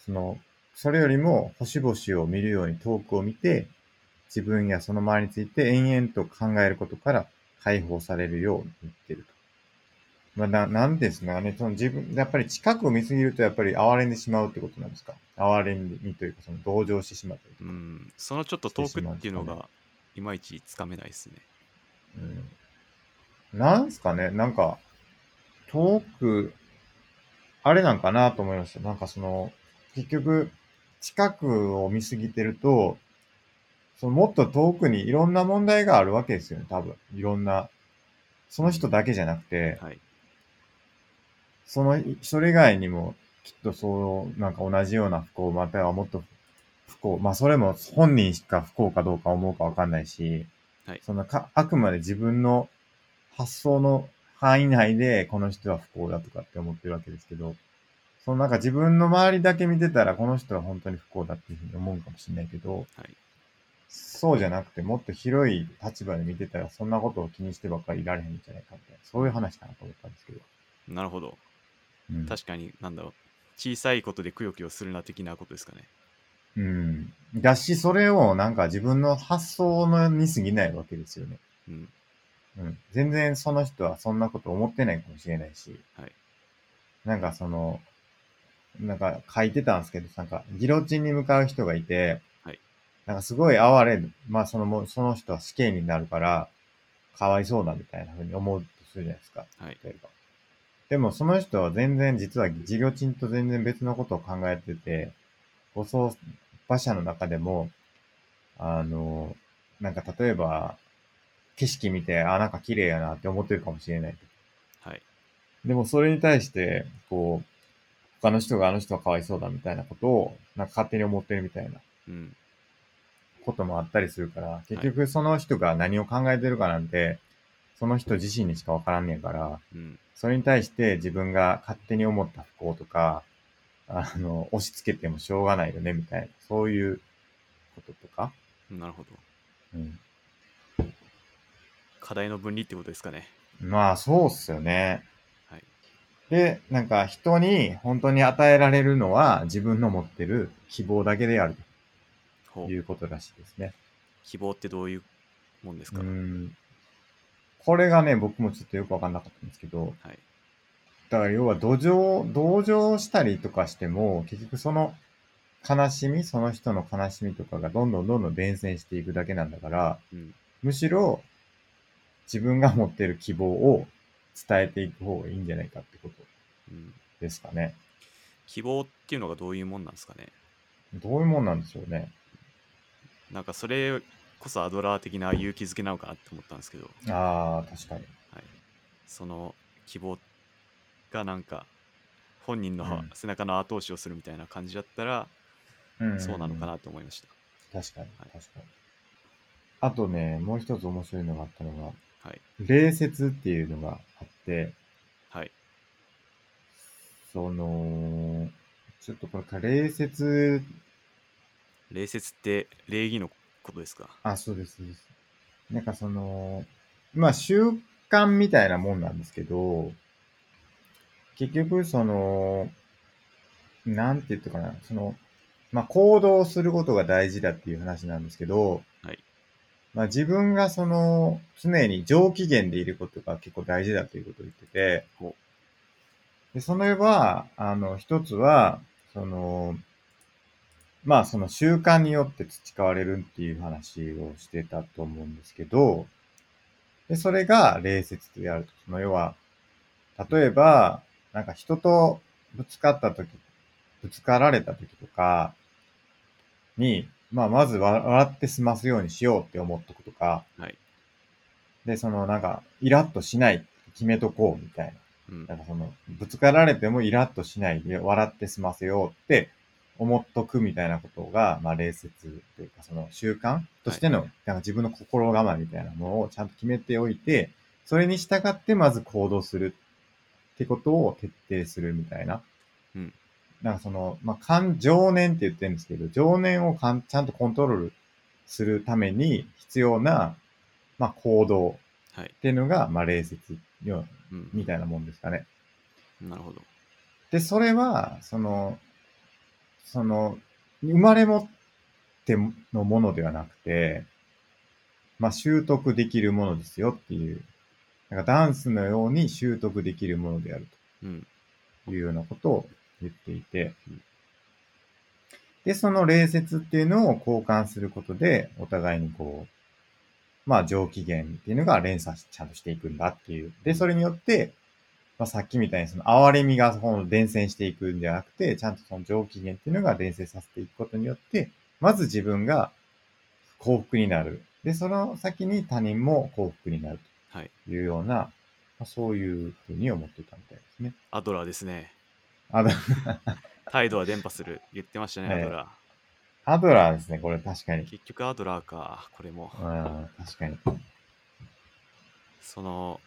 その、それよりも星々を見るように遠くを見て、自分やその周りについて延々と考えることから解放されるように言ってると。まあ、な、なんですかね、その自分、やっぱり近くを見すぎるとやっぱり哀れんでしまうってことなんですか？哀れみというか、その同情してしまったりとか。うん。そのちょっと遠くっていうのが、いまいちつかめないですね。うんなんすかね？なんか、遠く、あれなんかなと思いました。なんかその、結局、近くを見すぎてると、そのもっと遠くにいろんな問題があるわけですよね、多分。いろんな。その人だけじゃなくて、はい。その、それ以外にも、きっとそう、なんか同じような不幸、またはもっと不幸。まあそれも本人しか不幸かどうか思うかわかんないし、はいそのか、あくまで自分の発想の範囲内でこの人は不幸だとかって思ってるわけですけど、そのなんか自分の周りだけ見てたらこの人は本当に不幸だっていうふうに思うかもしれないけど、はい。そうじゃなくてもっと広い立場で見てたらそんなことを気にしてばっかりいられへんんじゃないかみたいな、そういう話かなと思ったんですけど。なるほど。うん確かに、なんだろう。小さいことでくよくよするな的なことですかね。うん。だし、それをなんか自分の発想のに過ぎないわけですよね。うん。うん。全然その人はそんなこと思ってないかもしれないし。はい。なんかその、なんか書いてたんですけど、なんかギロチンに向かう人がいて、はい。なんかすごい哀れ、まあそのもう、その人は死刑になるから、かわいそうだみたいな風に思うとするじゃないですか。はい。例えば。でもその人は全然実は事業賃と全然別のことを考えてて、護送馬車の中でも、あの、なんか例えば、景色見て、あ、なんか綺麗やなって思ってるかもしれないと。はい。でもそれに対して、こう、他の人があの人はかわいそうだみたいなことを、なんか勝手に思ってるみたいなうん。こともあったりするから、結局その人が何を考えてるかなんて、その人自身にしかわからんねんから、うん。それに対して自分が勝手に思った不幸とか、あの、押し付けてもしょうがないよね、みたいな、そういうこととか、なるほど。うん。課題の分離ってことですかね。まあ、そうっすよね。はい。で、なんか人に本当に与えられるのは自分の持ってる希望だけであるということらしいですね。希望ってどういうもんですうか、ん。これがね、僕もちょっとよくわかんなかったんですけど、はい。だから要は土壌、同情したりとかしても、結局その悲しみ、その人の悲しみとかがどんどんどんどん伝染していくだけなんだから、うん。むしろ自分が持ってる希望を伝えていく方がいいんじゃないかってことうん、ですかね。希望っていうのがどういうもんなんですかね？どういうもんなんでしょうね。なんかそれこそアドラー的な勇気づけなのかなって思ったんですけど、ああ、確かに。はい、その希望がなんか本人のうん背中の後押しをするみたいな感じだったら、うんそうなのかなと思いました。確かに、はい確かに。あとね、もう一つ面白いのがあったのが、はい。礼節っていうのがあって、はい。その、ちょっとこれから礼節、礼節って礼儀のことですか？あ、そうです、そうです。なんかその、まあ習慣みたいなもんなんですけど、結局その、なんて言ったかな、その、まあ行動することが大事だっていう話なんですけど、はい。まあ自分がその、常に上機嫌でいることが結構大事だということを言っててほ、で、それは、あの、一つは、その、まあその習慣によって培われるっていう話をしてたと思うんですけど、で、それが礼節であると。その要は、例えば、なんか人とぶつかった時、ぶつかられた時とかに、まあまずわ笑って済ますようにしようって思っとくとか、はい。で、そのなんか、イラッとしないって決めとこうみたいうんな。なんかその、ぶつかられてもイラッとしないで笑って済ませようって思っとくみたいなことが、まあ礼節というか、その習慣としての、なんか自分の心構えみたいなものをちゃんと決めておいて、それに従ってまず行動するってことを徹底するみたいな。うんなんかその、まあ、感、情念って言ってるんですけど、情念をかんちゃんとコントロールするために必要な、まあ、行動はい。っていうのが、まあ、礼節ようん。みたいなもんですかね。なるほど。で、それは、その、その、生まれ持ってのものではなくて、まあ、習得できるものですよっていう、なんかダンスのように習得できるものであるうん。というようなことを言っていてうん、で、その礼節っていうのを交換することで、お互いにこう、まあ、上機嫌っていうのが連鎖しちゃんとしていくんだっていう。で、それによって、まあ、さっきみたいにその哀れみがその伝染していくんじゃなくて、ちゃんとその上機嫌っていうのが伝染させていくことによって、まず自分が幸福になる。で、その先に他人も幸福になるはい。というような、まあ、そういうふうに思ってたみたいですね。アドラーですね。アド 態度は伝播する。言ってましたね、ええアドラー。アドラーですね、これ確かに。結局アドラーか、これも。うん、確かに。その、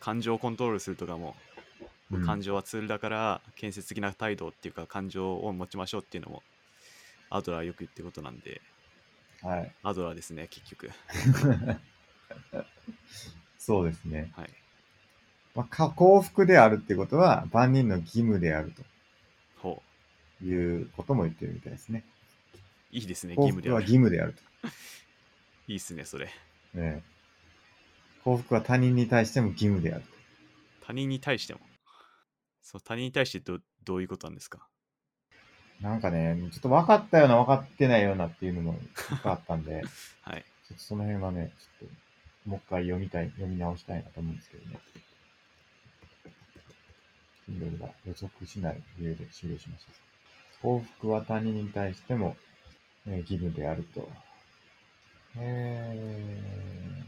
感情をコントロールするとかも、うん感情はツールだから、建設的な態度っていうか、感情を持ちましょうっていうのも、アドラーよく言ってることなんで、はい。アドラーですね、結局。そうですね。はい。まあ、か幸福であるってことは万人の義務であるほということも言ってるみたいですね。う。いいですね、義務で幸福は義ある。務であると。いいっすね、それ。ねえ幸福は他人に対しても義務である他人に対しても？そう、他人に対してどどういうことなんですか？と。なんかね、ちょっと分かったような分かってないようなっていうのもあったんで、はい。ちょっとその辺はね、ちょっともう一回読みたい、読み直したいなと思うんですけどね。Kindle が予測しない理由で終了しました。幸福は他人に対しても、えー義務であると。え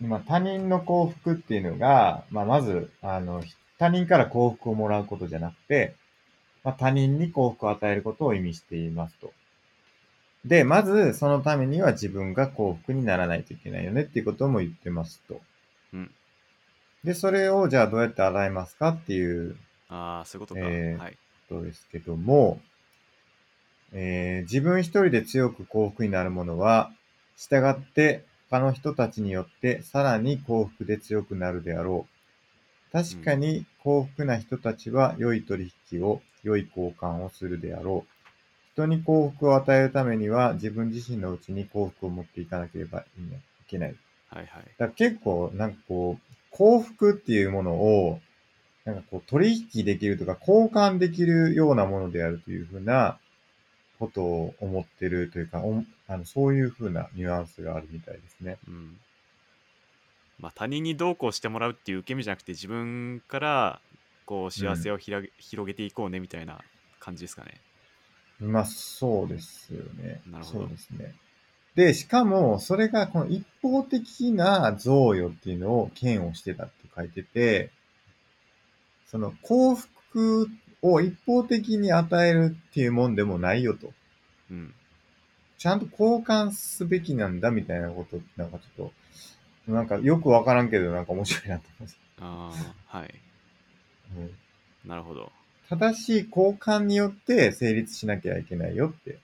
ー、今、他人の幸福っていうのが、まあ、まず、あの、他人から幸福をもらうことじゃなくて、まあ、他人に幸福を与えることを意味していますと。で、まずそのためには自分が幸福にならないといけないよねっていうことも言ってますと。うん。で、それをじゃあどうやって洗いますかっていうああ、そういうことか。えーはい。ことですけども、えー自分一人で強く幸福になるものは、従って他の人たちによってさらに幸福で強くなるであろう。確かに幸福な人たちは良い取引を、良い交換をするであろう。人に幸福を与えるためには自分自身のうちに幸福を持っていかなければいけない。はいはい。だから結構、なんかこう、幸福っていうものを、なんかこう、取引できるとか、交換できるようなものであるというふうなことを思ってるというか、おあのそういうふうなニュアンスがあるみたいですね。うん。まあ他人にどうこうしてもらうっていう受け身じゃなくて自分からこう幸せをひらげ広げていこうねみたいな感じですかね。まあ、そうですよね。なるほどそうですね。で、しかも、それがこの一方的な贈与っていうのを嫌悪してたって書いてて、その幸福を一方的に与えるっていうもんでもないよと。うん。ちゃんと交換すべきなんだみたいなこと、なんかちょっと、なんかよくわからんけど、なんか面白いなと思います。ああ、はい。うんなるほど。正しい交換によって成立しなきゃいけないよって。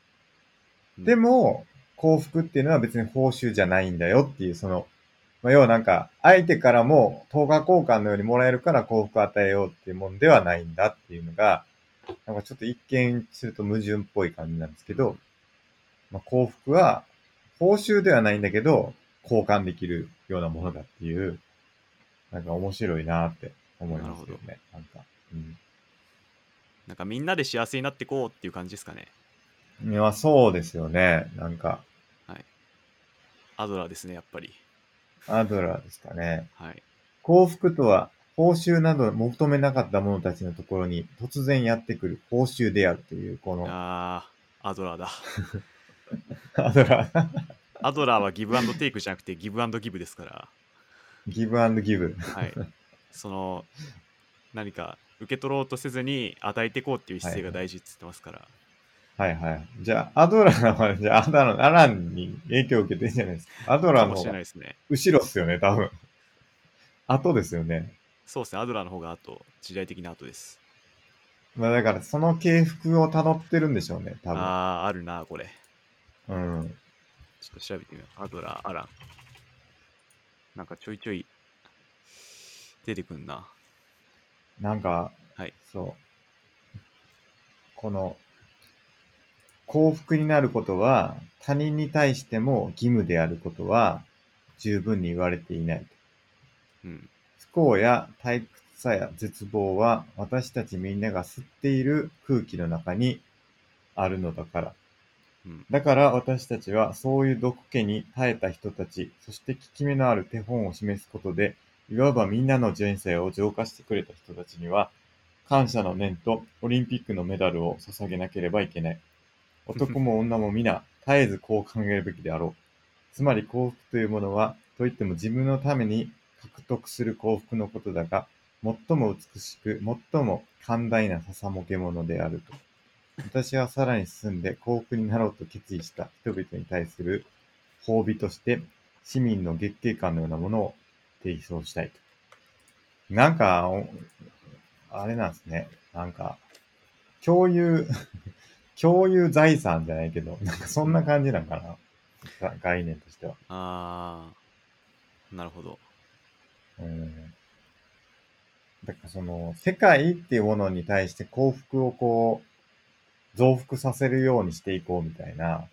うんで、も、幸福っていうのは別に報酬じゃないんだよっていう、その、まあ、要はなんか、相手からも等価交換のようにもらえるから幸福を与えようっていうもんではないんだっていうのが、なんかちょっと一見すると矛盾っぽい感じなんですけど、まあ、幸福は報酬ではないんだけど、交換できるようなものだっていう、なんか面白いなって思いますよね。なんか。うんなんかみんなで幸せになってこうっていう感じですかね。いや、そうですよね。なんか、アドラーですね、やっぱり。アドラーですかね。はい。幸福とは、報酬など求めなかった者たちのところに突然やってくる報酬であるという、このああ、アドラーだ。アドラー。アドラーはギブアンドテイクじゃなくてギブアンドギブですから。ギブアンドギブ。はい。その、何か受け取ろうとせずに与えていこうっていう姿勢が大事って言ってますから。はいはい。じゃあ、アドラーは、じゃあ、アダラアランに影響を受けてるんじゃないですか。アドラーの方がないですね。後ろっすよね、多分。後ですよね。そうですね、アドラーの方が後、時代的な後です。まあだから、その系譜を辿ってるんでしょうね、多分。ああ、あるな、これ。うん。ちょっと調べてみよう。アドラー、アラン。なんかちょいちょい出てくんな。なんか、はい。そう。この、幸福になることは、他人に対しても義務であることは、十分に言われていない。うん。不幸や退屈さや絶望は、私たちみんなが吸っている空気の中にあるのだから。うん。だから私たちはそういう毒気に耐えた人たち、そして効き目のある手本を示すことで、いわばみんなの人生を浄化してくれた人たちには、感謝の念とオリンピックのメダルを捧げなければいけない。男も女も皆、絶えずこう考えるべきであろう。つまり幸福というものは、といっても自分のために獲得する幸福のことだが、最も美しく、最も寛大な笹もけ物であると。私はさらに進んで幸福になろうと決意した人々に対する褒美として、市民の月経感のようなものを提唱したいと。なんか、おあれなんですね。なんか、共有、共有財産じゃないけど、なんかそんな感じなんかな。が概念としては。ああ、なるほど。うん。だからその、世界っていうものに対して幸福をこう、増幅させるようにしていこうみたいな、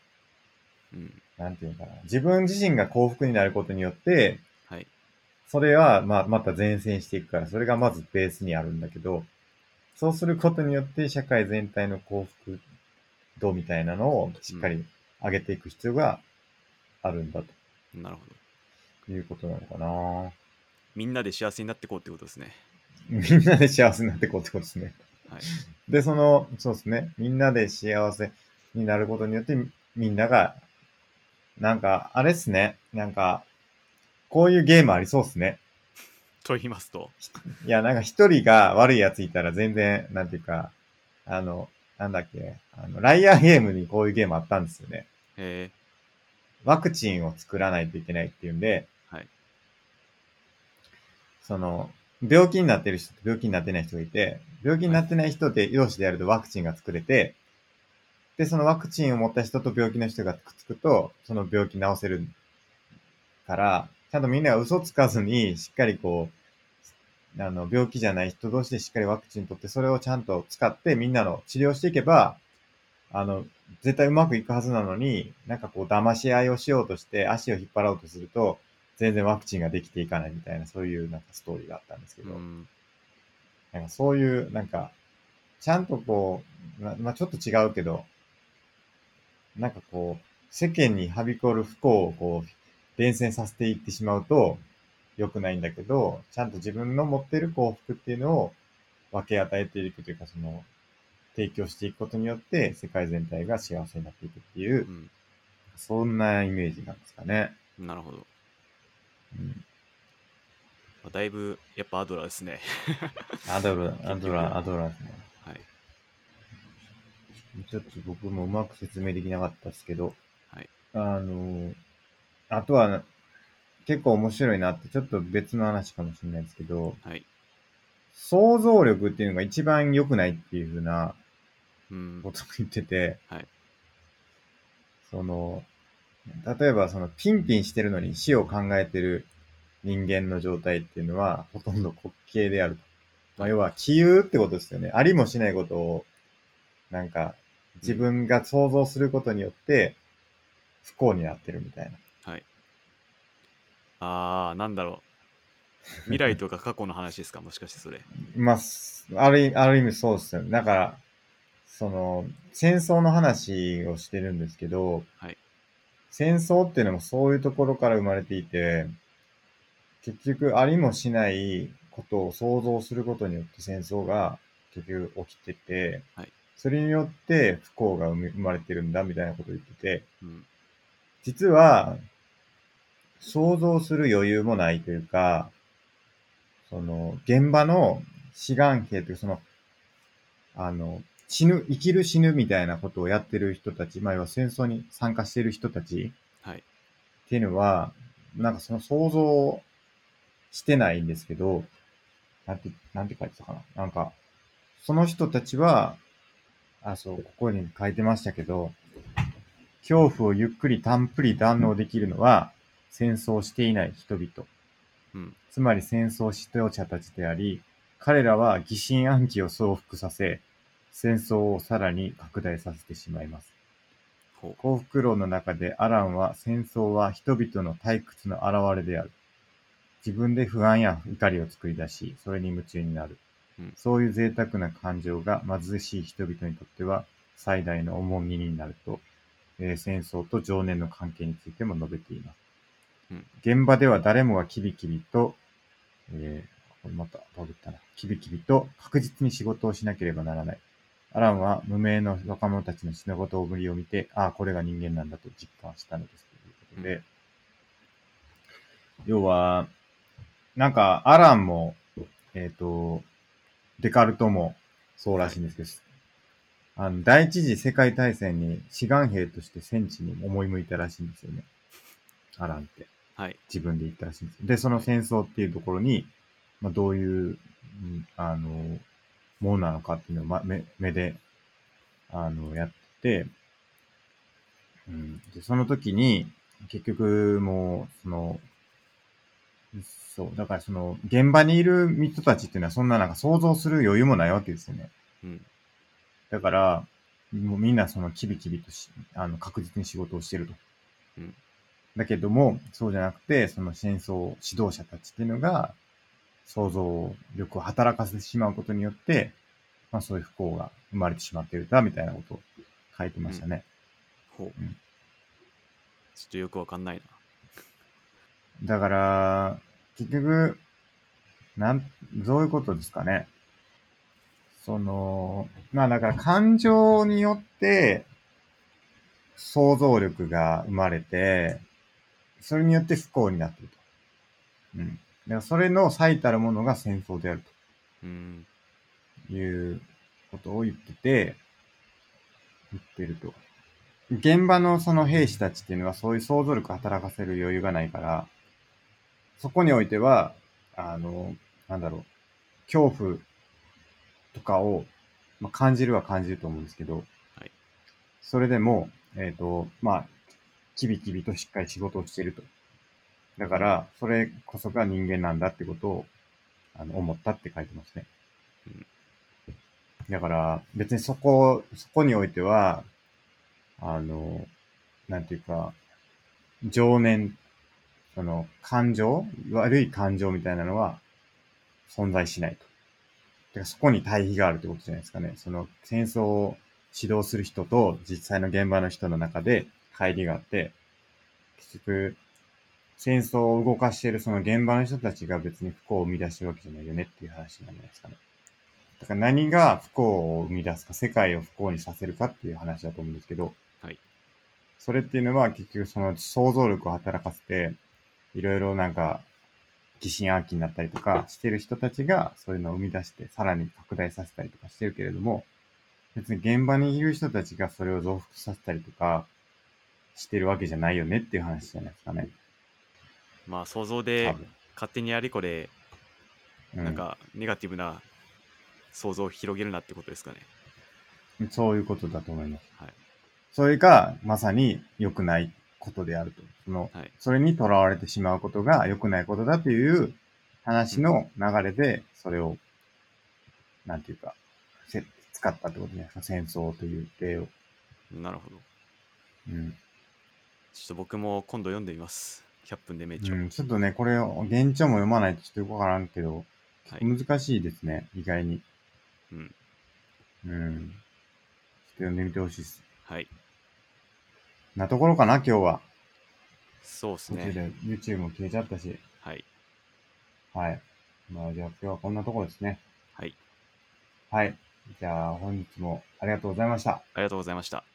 うん。なんていうのかな。自分自身が幸福になることによって、はい。それは、まあ、また前線していくから、それがまずベースにあるんだけど、そうすることによって社会全体の幸福度みたいなのをしっかり上げていく必要があるんだなるほど。ということなのかな。みんなで幸せになっていこうってことですね。みんなで幸せになっていこうってことですね。はい。で、その、そうですね。みんなで幸せになることによって、みんなが、なんか、あれっすね。なんか、こういうゲームありそうっすね。と言いますと。いや、なんか一人が悪いやついたら全然、なんていうか、あの、なんだっけ、あの、ライアーゲームにこういうゲームあったんですよね。へえ。ワクチンを作らないといけないっていうんで、はい。その、病気になってる人と病気になってない人がいて、病気になってない人で同士でやるとワクチンが作れて、で、そのワクチンを持った人と病気の人がくっつくと、その病気治せるから、ちゃんとみんなが嘘つかずに、しっかりこう、あの、病気じゃない人同士でしっかりワクチン取って、それをちゃんと使ってみんなの治療していけば、あの、絶対うまくいくはずなのに、なんかこう騙し合いをしようとして足を引っ張ろうとすると、全然ワクチンができていかないみたいな、そういうなんかストーリーがあったんですけど、うん。なんかそういう、なんか、ちゃんとこう、ままあちょっと違うけど、なんかこう、世間にはびこる不幸をこう、伝染させていってしまうと、良くないんだけど、ちゃんと自分の持っている幸福っていうのを分け与えていくというか、その、提供していくことによって、世界全体が幸せになっていくっていうう、ん。そんなイメージなんですかね。なるほど。うん、まあだいぶ、やっぱアドラーですね。アドラ、アドラ、アドラですね。はい。ちょっと僕もうまく説明できなかったですけど、はい。あの、あとは、結構面白いなって、ちょっと別の話かもしれないですけど、はい。想像力っていうのが一番良くないっていうふうなうんこ。とを言ってて、はい。その、例えばそのピンピンしてるのに死を考えてる人間の状態っていうのはほとんど滑稽であると。まあ、要は、杞憂ってことですよね。ありもしないことを、なんか、自分が想像することによって、不幸になってるみたいな。はい。あー、なんだろう。未来とか過去の話ですか？もしかしてそれ。まあ、すある意ある意味そうですよね。だから、その、戦争の話をしてるんですけど、はい。戦争っていうのもそういうところから生まれていて、結局ありもしないことを想像することによって戦争が結局起きてて、はいそれによって不幸が生まれてるんだみたいなことを言ってて、うん。実は想像する余裕もないというか、その現場の志願兵というその、あの、死ぬ、生きる死ぬみたいなことをやってる人たち、まあ要は戦争に参加している人たちはい。っていうのは、なんかその想像してないんですけど、なんて、なんて書いてたかな。なんか、その人たちは、あ、そう、ここに書いてましたけど、恐怖をゆっくりたっぷり堪能できるのは、戦争をしていない人々。うん。つまり戦争指導者たちであり、彼らは疑心暗鬼を増幅させ、戦争をさらに拡大させてしまいます。幸福論の中でアランは戦争は人々の退屈の表れである。自分で不安や怒りを作り出し、それに夢中になる。うんそういう贅沢な感情が貧しい人々にとっては最大の重荷になると、えー戦争と情念の関係についても述べています。うん現場では誰もがキビキビと、えーこれまたバグったな。キビキビと確実に仕事をしなければならない。アランは無名の若者たちの仕事ぶりを見て、ああ、これが人間なんだと実感したのです。ということで、要は、なんか、アランも、えっ、と、デカルトもそうらしいんですけど、あの、第一次世界大戦に志願兵として戦地に思い向いたらしいんですよね。アランって。はい。自分で言ったらしいんですよ。で、その戦争っていうところに、まあ、どういう、うんあの、ものなのかっていうのを、ま、目目で、あの、やって、うん、で、その時に、結局、もう、その、そう、だからその、現場にいる人たちっていうのはそんななんか想像する余裕もないわけですよね。うん。だから、もうみんなそのキビキビとし、あの、確実に仕事をしてると。うんだけども、そうじゃなくて、その戦争指導者たちっていうのが、想像力を働かせてしまうことによって、まあそういう不幸が生まれてしまっているだ、みたいなことを書いてましたね。ほう。うんちょっとよくわかんないな。だから、結局、なん、どういうことですかね。その、まあだから感情によって想像力が生まれて、それによって不幸になっていると。うん。だからそれの最たるものが戦争であるうん。ということを言ってて、言ってると現場のその兵士たちっていうのはそういう想像力働かせる余裕がないから、そこにおいては、あの、なんだろう、恐怖とかを、まあ、感じるは感じると思うんですけど、はいそれでも、えっ、と、まあ、キビキビとしっかり仕事をしていると。だから、それこそが人間なんだってことを、あの、思ったって書いてますね。うんだから、別にそこ、そこにおいては、あの、なんていうか、情念、その、感情悪い感情みたいなのは存在しないと。だからそこに対比があるってことじゃないですかね。その、戦争を指導する人と実際の現場の人の中で乖離があって、結局、戦争を動かしているその現場の人たちが別に不幸を生み出してるわけじゃないよねっていう話なんじゃないですかね。だから何が不幸を生み出すか、世界を不幸にさせるかっていう話だと思うんですけど、はいそれっていうのは結局その想像力を働かせて、いろいろなんか疑心暗鬼になったりとかしてる人たちがそういうのを生み出してさらに拡大させたりとかしてるけれども、別に現場にいる人たちがそれを増幅させたりとかしてるわけじゃないよねっていう話じゃないですかね。まあ想像多で分。勝手にあれこれうなんかネガティブな想像を広げるなってことですかね。そういうことだと思います。はい。それがまさに良くないことであると。その、はい。それにとらわれてしまうことが良くないことだという話の流れで、それを、なんていうか、せ使ったってことじゃないですか。戦争という例を。なるほど。うん。ちょっと僕も今度読んでみます。100分で名著。うん、ちょっとね、これを、現状も読まないとちょっとよくわからんけど、はい。難しいですね、意外に。うん。うん。ちょっと読んでみてほしいです。はい。なところかな、今日は。そうです途中ね。で YouTube も消えちゃったし。はい。はい。まあ、じゃあ今日はこんなところですね。はい。はい。じゃあ本日もありがとうございました。ありがとうございました。